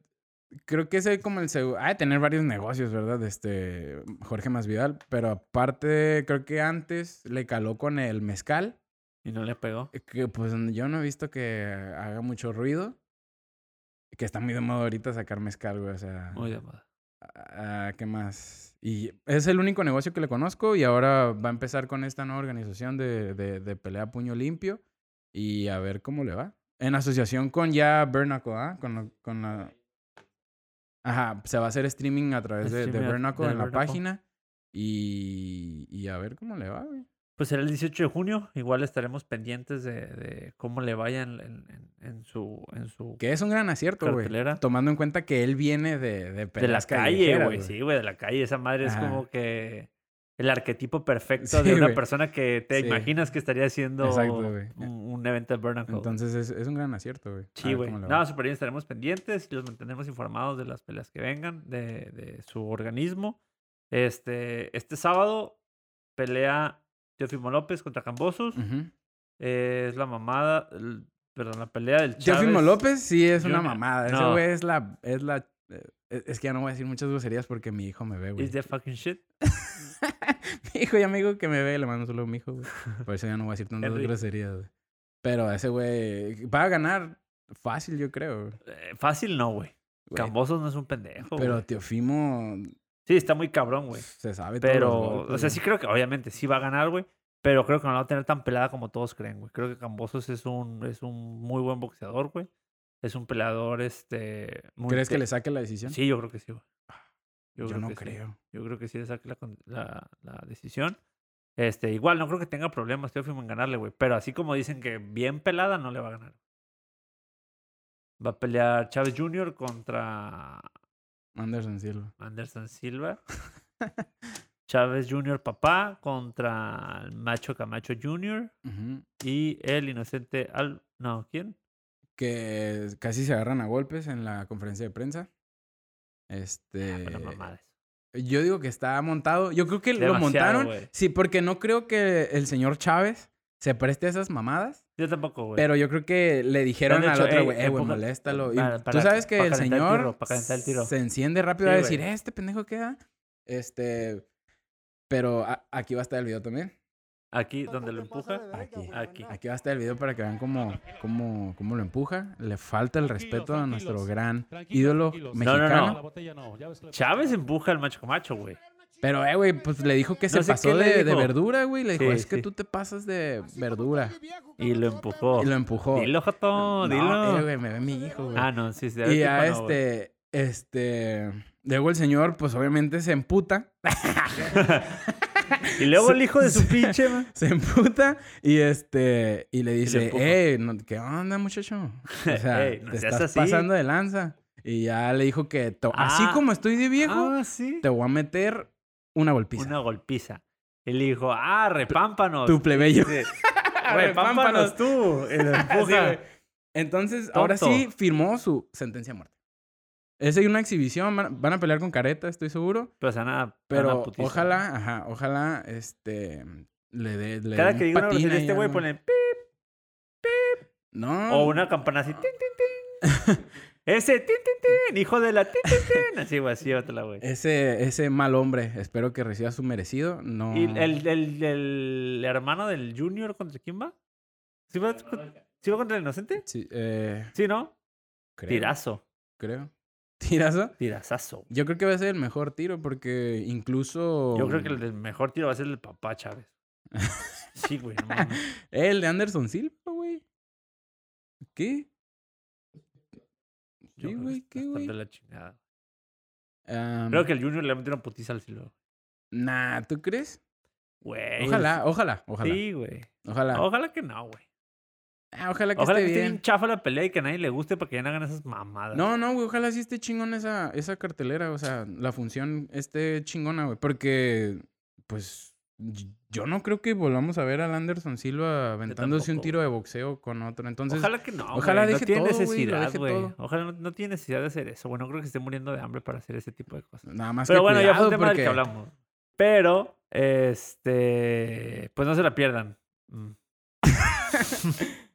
S3: creo que ese es como el segundo. Ha de tener varios negocios, ¿verdad? Este Jorge Masvidal. Pero aparte, creo que antes le caló con el mezcal.
S2: Y no le pegó.
S3: Que pues yo no he visto que haga mucho ruido. Que está muy de moda ahorita sacar mezcal, güey. O sea.
S2: Muy de moda.
S3: ¿Qué más? Y es el único negocio que le conozco. Y ahora va a empezar con esta nueva organización de, de, de pelea a puño limpio. Y a ver cómo le va. En asociación con ya Bernacle, ¿ah? Con, la- con la. Ajá, se va a hacer streaming a través de, de
S2: de
S3: en la página. Y, y a ver cómo le va, güey.
S2: Pues será el 18 de junio. Igual estaremos pendientes de, de cómo le vaya en, en- en- en su, en su
S3: Que es un gran acierto, güey. Tomando en cuenta que él viene de, de
S2: de la calle, güey. Sí, güey, de la calle. Esa madre es como que el arquetipo perfecto
S3: Sí,
S2: de una persona que te
S3: Sí.
S2: imaginas que estaría haciendo
S3: Exacto,
S2: un, un evento de Burn and Hold.
S3: Entonces es, es un gran acierto, güey.
S2: Sí, güey. No, súper bien. Estaremos pendientes y los mantendremos informados de las peleas que vengan de, de su organismo. Este, este sábado pelea Teofimo López contra Cambosos. Eh, es la mamada, el- perdón, la pelea del Chávez.
S3: Teófimo López sí es una mamada. Ese güey es la... Es la eh, es que ya no voy a decir muchas groserías porque mi hijo me ve, güey.
S2: Is the fucking shit.
S3: mi hijo y amigo que me ve, le mando solo a mi hijo, güey. Por eso ya no voy a decir tantas groserías, güey. Pero ese güey va a ganar fácil, yo creo.
S2: Eh, fácil no, güey. Cambosos no es un pendejo.
S3: Pero
S2: güey.
S3: Teofimo
S2: Sí, está muy cabrón, güey.
S3: se sabe
S2: Pero,
S3: golpes,
S2: o sea, sí creo que obviamente sí va a ganar, güey. Pero creo que no la va a tener tan pelada como todos creen, güey. Creo que Cambosos es un, es un muy buen boxeador, güey. Es un peleador, este... Muy
S3: ¿Crees que le saque la decisión?
S2: Sí, yo creo que sí, güey.
S3: Yo,
S2: creo
S3: no
S2: sí.
S3: creo.
S2: Yo creo que sí le saque la, la decisión. Este, igual, no creo que tenga problemas Teófimo en ganarle, güey. Pero así como dicen que bien pelada, no le va a ganar. Va a pelear Chávez Jr. contra
S3: Anderson Silva.
S2: Anderson Silva. Chávez Jr. papá contra el Macho Camacho Jr. Y el inocente Al... No, ¿quién?
S3: Que casi se agarran a golpes en la conferencia de prensa.
S2: Ah,
S3: Este.
S2: pero mamadas.
S3: Yo digo que está montado. Yo creo que lo montaron. Sí, porque no creo que el señor Chávez se preste a esas mamadas.
S2: Yo tampoco, güey.
S3: Pero yo creo que le dijeron al otro
S2: "Ey,
S3: güey, eh, güey, moléstalo. Y
S2: para-
S3: tú sabes que
S2: para
S3: el
S2: calentar el
S3: señor
S2: tiro, para calentar el tiro.
S3: se enciende rápido
S2: Sí,
S3: a decir. "Eh, este pendejo queda. Este. Pero a- aquí va a estar el video también.
S2: Aquí, donde lo empuja.
S3: Aquí.
S2: Aquí.
S3: Aquí va a estar el video para que vean cómo, cómo, cómo lo empuja. Le falta el respeto a nuestro gran ídolo
S2: No, no,
S3: mexicano.
S2: no. Chávez empuja al Macho Camacho, güey.
S3: Pero, eh, güey, pues le dijo que se
S2: No
S3: pasó de, verdura, güey. Le dijo,
S2: Sí,
S3: es que
S2: sí.
S3: tú te pasas de verdura.
S2: Y lo empujó.
S3: Y lo empujó.
S2: Dilo, Joto,
S3: No,
S2: dilo.
S3: eh, güey, me ve mi hijo, güey.
S2: ah, no, sí, sí.
S3: y a este, este, luego el señor, pues obviamente se emputa.
S2: Y luego el hijo de su pinche, man.
S3: Se emputa y este, y le dice, eh, no- ¿qué onda, muchacho? O sea,
S2: Ey, no
S3: te
S2: seas
S3: estás
S2: así.
S3: pasando de lanza. Y ya le dijo que, así
S2: Ah.
S3: como estoy de viejo,
S2: Ah, sí.
S3: te voy a meter una golpiza.
S2: Una golpiza. Le dijo, ah, repámpanos.
S3: Tu plebeyo.
S2: Repámpanos tú.
S3: Así. Entonces, ahora
S2: Tonto.
S3: sí firmó su sentencia a muerte. Esa y una exhibición, van, van a pelear con careta, estoy seguro.
S2: Pues a nada.
S3: Pero ojalá, ajá, ojalá, este, le dé, le
S2: Cada que diga una grosería este güey
S3: algo.
S2: pone pip,
S3: No.
S2: o una campana así. tin, tin, tin. Ese tin, tin, tin, hijo de la tin, tin, tin. Así, güey, así llévatela, güey.
S3: Ese, ese mal hombre, espero que reciba su merecido. No.
S2: ¿Y el, el, el hermano del Junior contra quién va? ¿Sí va, sí va contra el inocente?
S3: Sí, eh,
S2: Sí, ¿no?
S3: creo,
S2: Tirazo.
S3: Creo. ¿Tirazo?
S2: Tirazazo.
S3: Yo creo que va a ser el mejor tiro porque incluso.
S2: Yo creo que el mejor tiro va a ser el del papá Chávez. Sí, güey. no.
S3: El de Anderson Silva, güey. ¿Qué? Sí,
S2: que
S3: güey, ¿qué, güey?
S2: de la chingada.
S3: Am,
S2: Creo que el Junior le va a meter una putiza al Silva.
S3: Nah, ¿tú crees?
S2: Güey.
S3: Ojalá, ojalá, ojalá.
S2: Sí, güey.
S3: Ojalá.
S2: Ojalá que no, güey.
S3: Ah, ojalá que
S2: Ojalá que
S3: esté
S2: esté
S3: bien.
S2: chafa la pelea y que a nadie le guste para que ya no hagan esas mamadas.
S3: No, no, güey, ojalá sí esté chingón esa, esa cartelera, o sea, la función esté chingona, güey, porque, pues, yo no creo que volvamos a ver al Anderson Silva aventándose un tiro de boxeo con otro, entonces,
S2: ojalá que no.
S3: ojalá
S2: güey.
S3: deje
S2: no tiene
S3: todo,
S2: necesidad, güey. Ojalá no, no tiene necesidad de hacer eso. Bueno, creo que esté muriendo de hambre para hacer ese tipo de cosas.
S3: nada más
S2: Pero
S3: que
S2: bueno, ya fue un tema del que hablamos. Pero, este, pues no se la pierdan. Mm.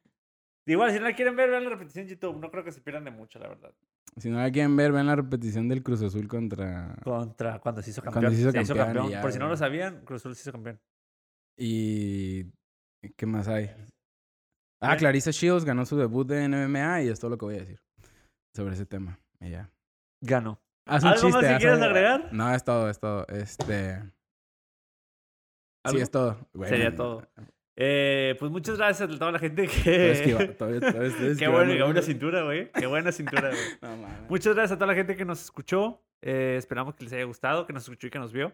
S2: Igual, si no la quieren ver, vean la repetición en YouTube. No creo que se pierdan de mucho, la verdad.
S3: Si no la quieren ver, vean la repetición del Cruz Azul contra...
S2: Contra cuando se hizo
S3: Cuando
S2: campeón.
S3: se hizo campeón y ya,
S2: Por si no lo sabían, Cruz Azul se hizo campeón.
S3: Y... ¿Qué más hay? Ah. Clarissa Shields ganó su debut de MMA y es todo lo que voy a decir sobre ese tema. Y ya.
S2: Ganó.
S3: Haz un
S2: ¿Algo más
S3: chiste,
S2: que
S3: haz
S2: quieras
S3: algo.
S2: agregar?
S3: No, es todo, es todo. Este. Sí,
S2: ¿Algo?
S3: es todo.
S2: Sería todo. Eh, pues muchas gracias a toda la gente que...
S3: esquiva- todavía- todavía estoy
S2: Qué
S3: esquivando,
S2: bueno, qué buena cintura, güey. Qué buena cintura, güey.
S3: No.
S2: Muchas gracias a toda la gente que nos escuchó. Eh, esperamos que les haya gustado, que nos escuchó y que nos vio.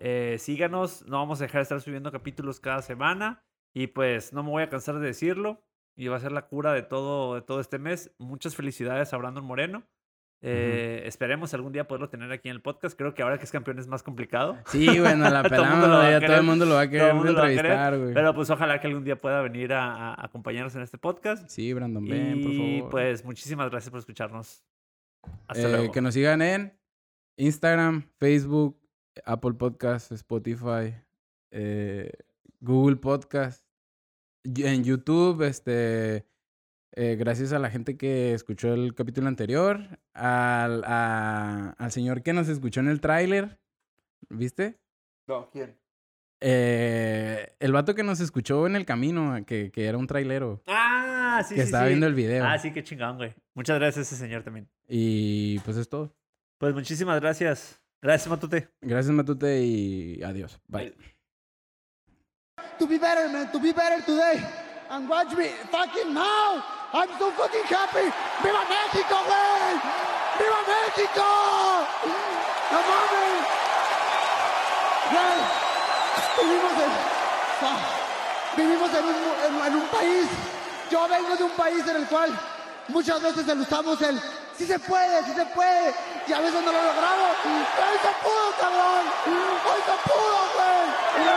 S2: Eh, síganos, no vamos a dejar de estar subiendo capítulos cada semana. Y pues no me voy a cansar de decirlo. Y va a ser la cura de todo, de todo este mes. Muchas felicidades a Brandon Moreno. Eh, Esperemos algún día poderlo tener aquí en el podcast. Creo que ahora que es campeón es más complicado.
S3: Sí, bueno, la pelamos, todo el mundo lo va a
S2: Todo
S3: querer
S2: el mundo lo va a querer,
S3: entrevistar, güey.
S2: Pero pues ojalá que algún día pueda venir a, acompañarnos en este podcast.
S3: Sí, Brandon, ven, por
S2: y
S3: favor.
S2: pues muchísimas gracias por escucharnos. Hasta
S3: Eh,
S2: luego.
S3: Que nos sigan en Instagram, Facebook, Apple Podcast, Spotify, eh, Google Podcast, y- en YouTube, este, eh, gracias a la gente que escuchó el capítulo anterior, al, a- al señor que nos escuchó en el tráiler, ¿viste?
S2: No, ¿quién?
S3: Eh, el vato que nos escuchó en el camino, que, que era un trailero,
S2: Ah, sí,
S3: que
S2: sí,
S3: estaba
S2: sí.
S3: viendo el video.
S2: Ah, sí, qué chingón, güey. Muchas gracias a ese señor también.
S3: Y pues es todo.
S2: Pues muchísimas gracias. Gracias, Matute.
S3: Gracias, Matute, y adiós. Bye.
S4: to be better, man, to be better today. And watch me fucking now. I'm so fucking happy. ¡Viva México, güey! ¡Viva México! ¡No mames! Güey, vivimos en... fuck, vivimos en un, en- en un país. Yo vengo de un país en el cual muchas veces usamos el... Sí se puede, sí se puede. Y a veces no lo logramos. ¡Hoy se pudo, cabrón! ¡Hoy se pudo, güey!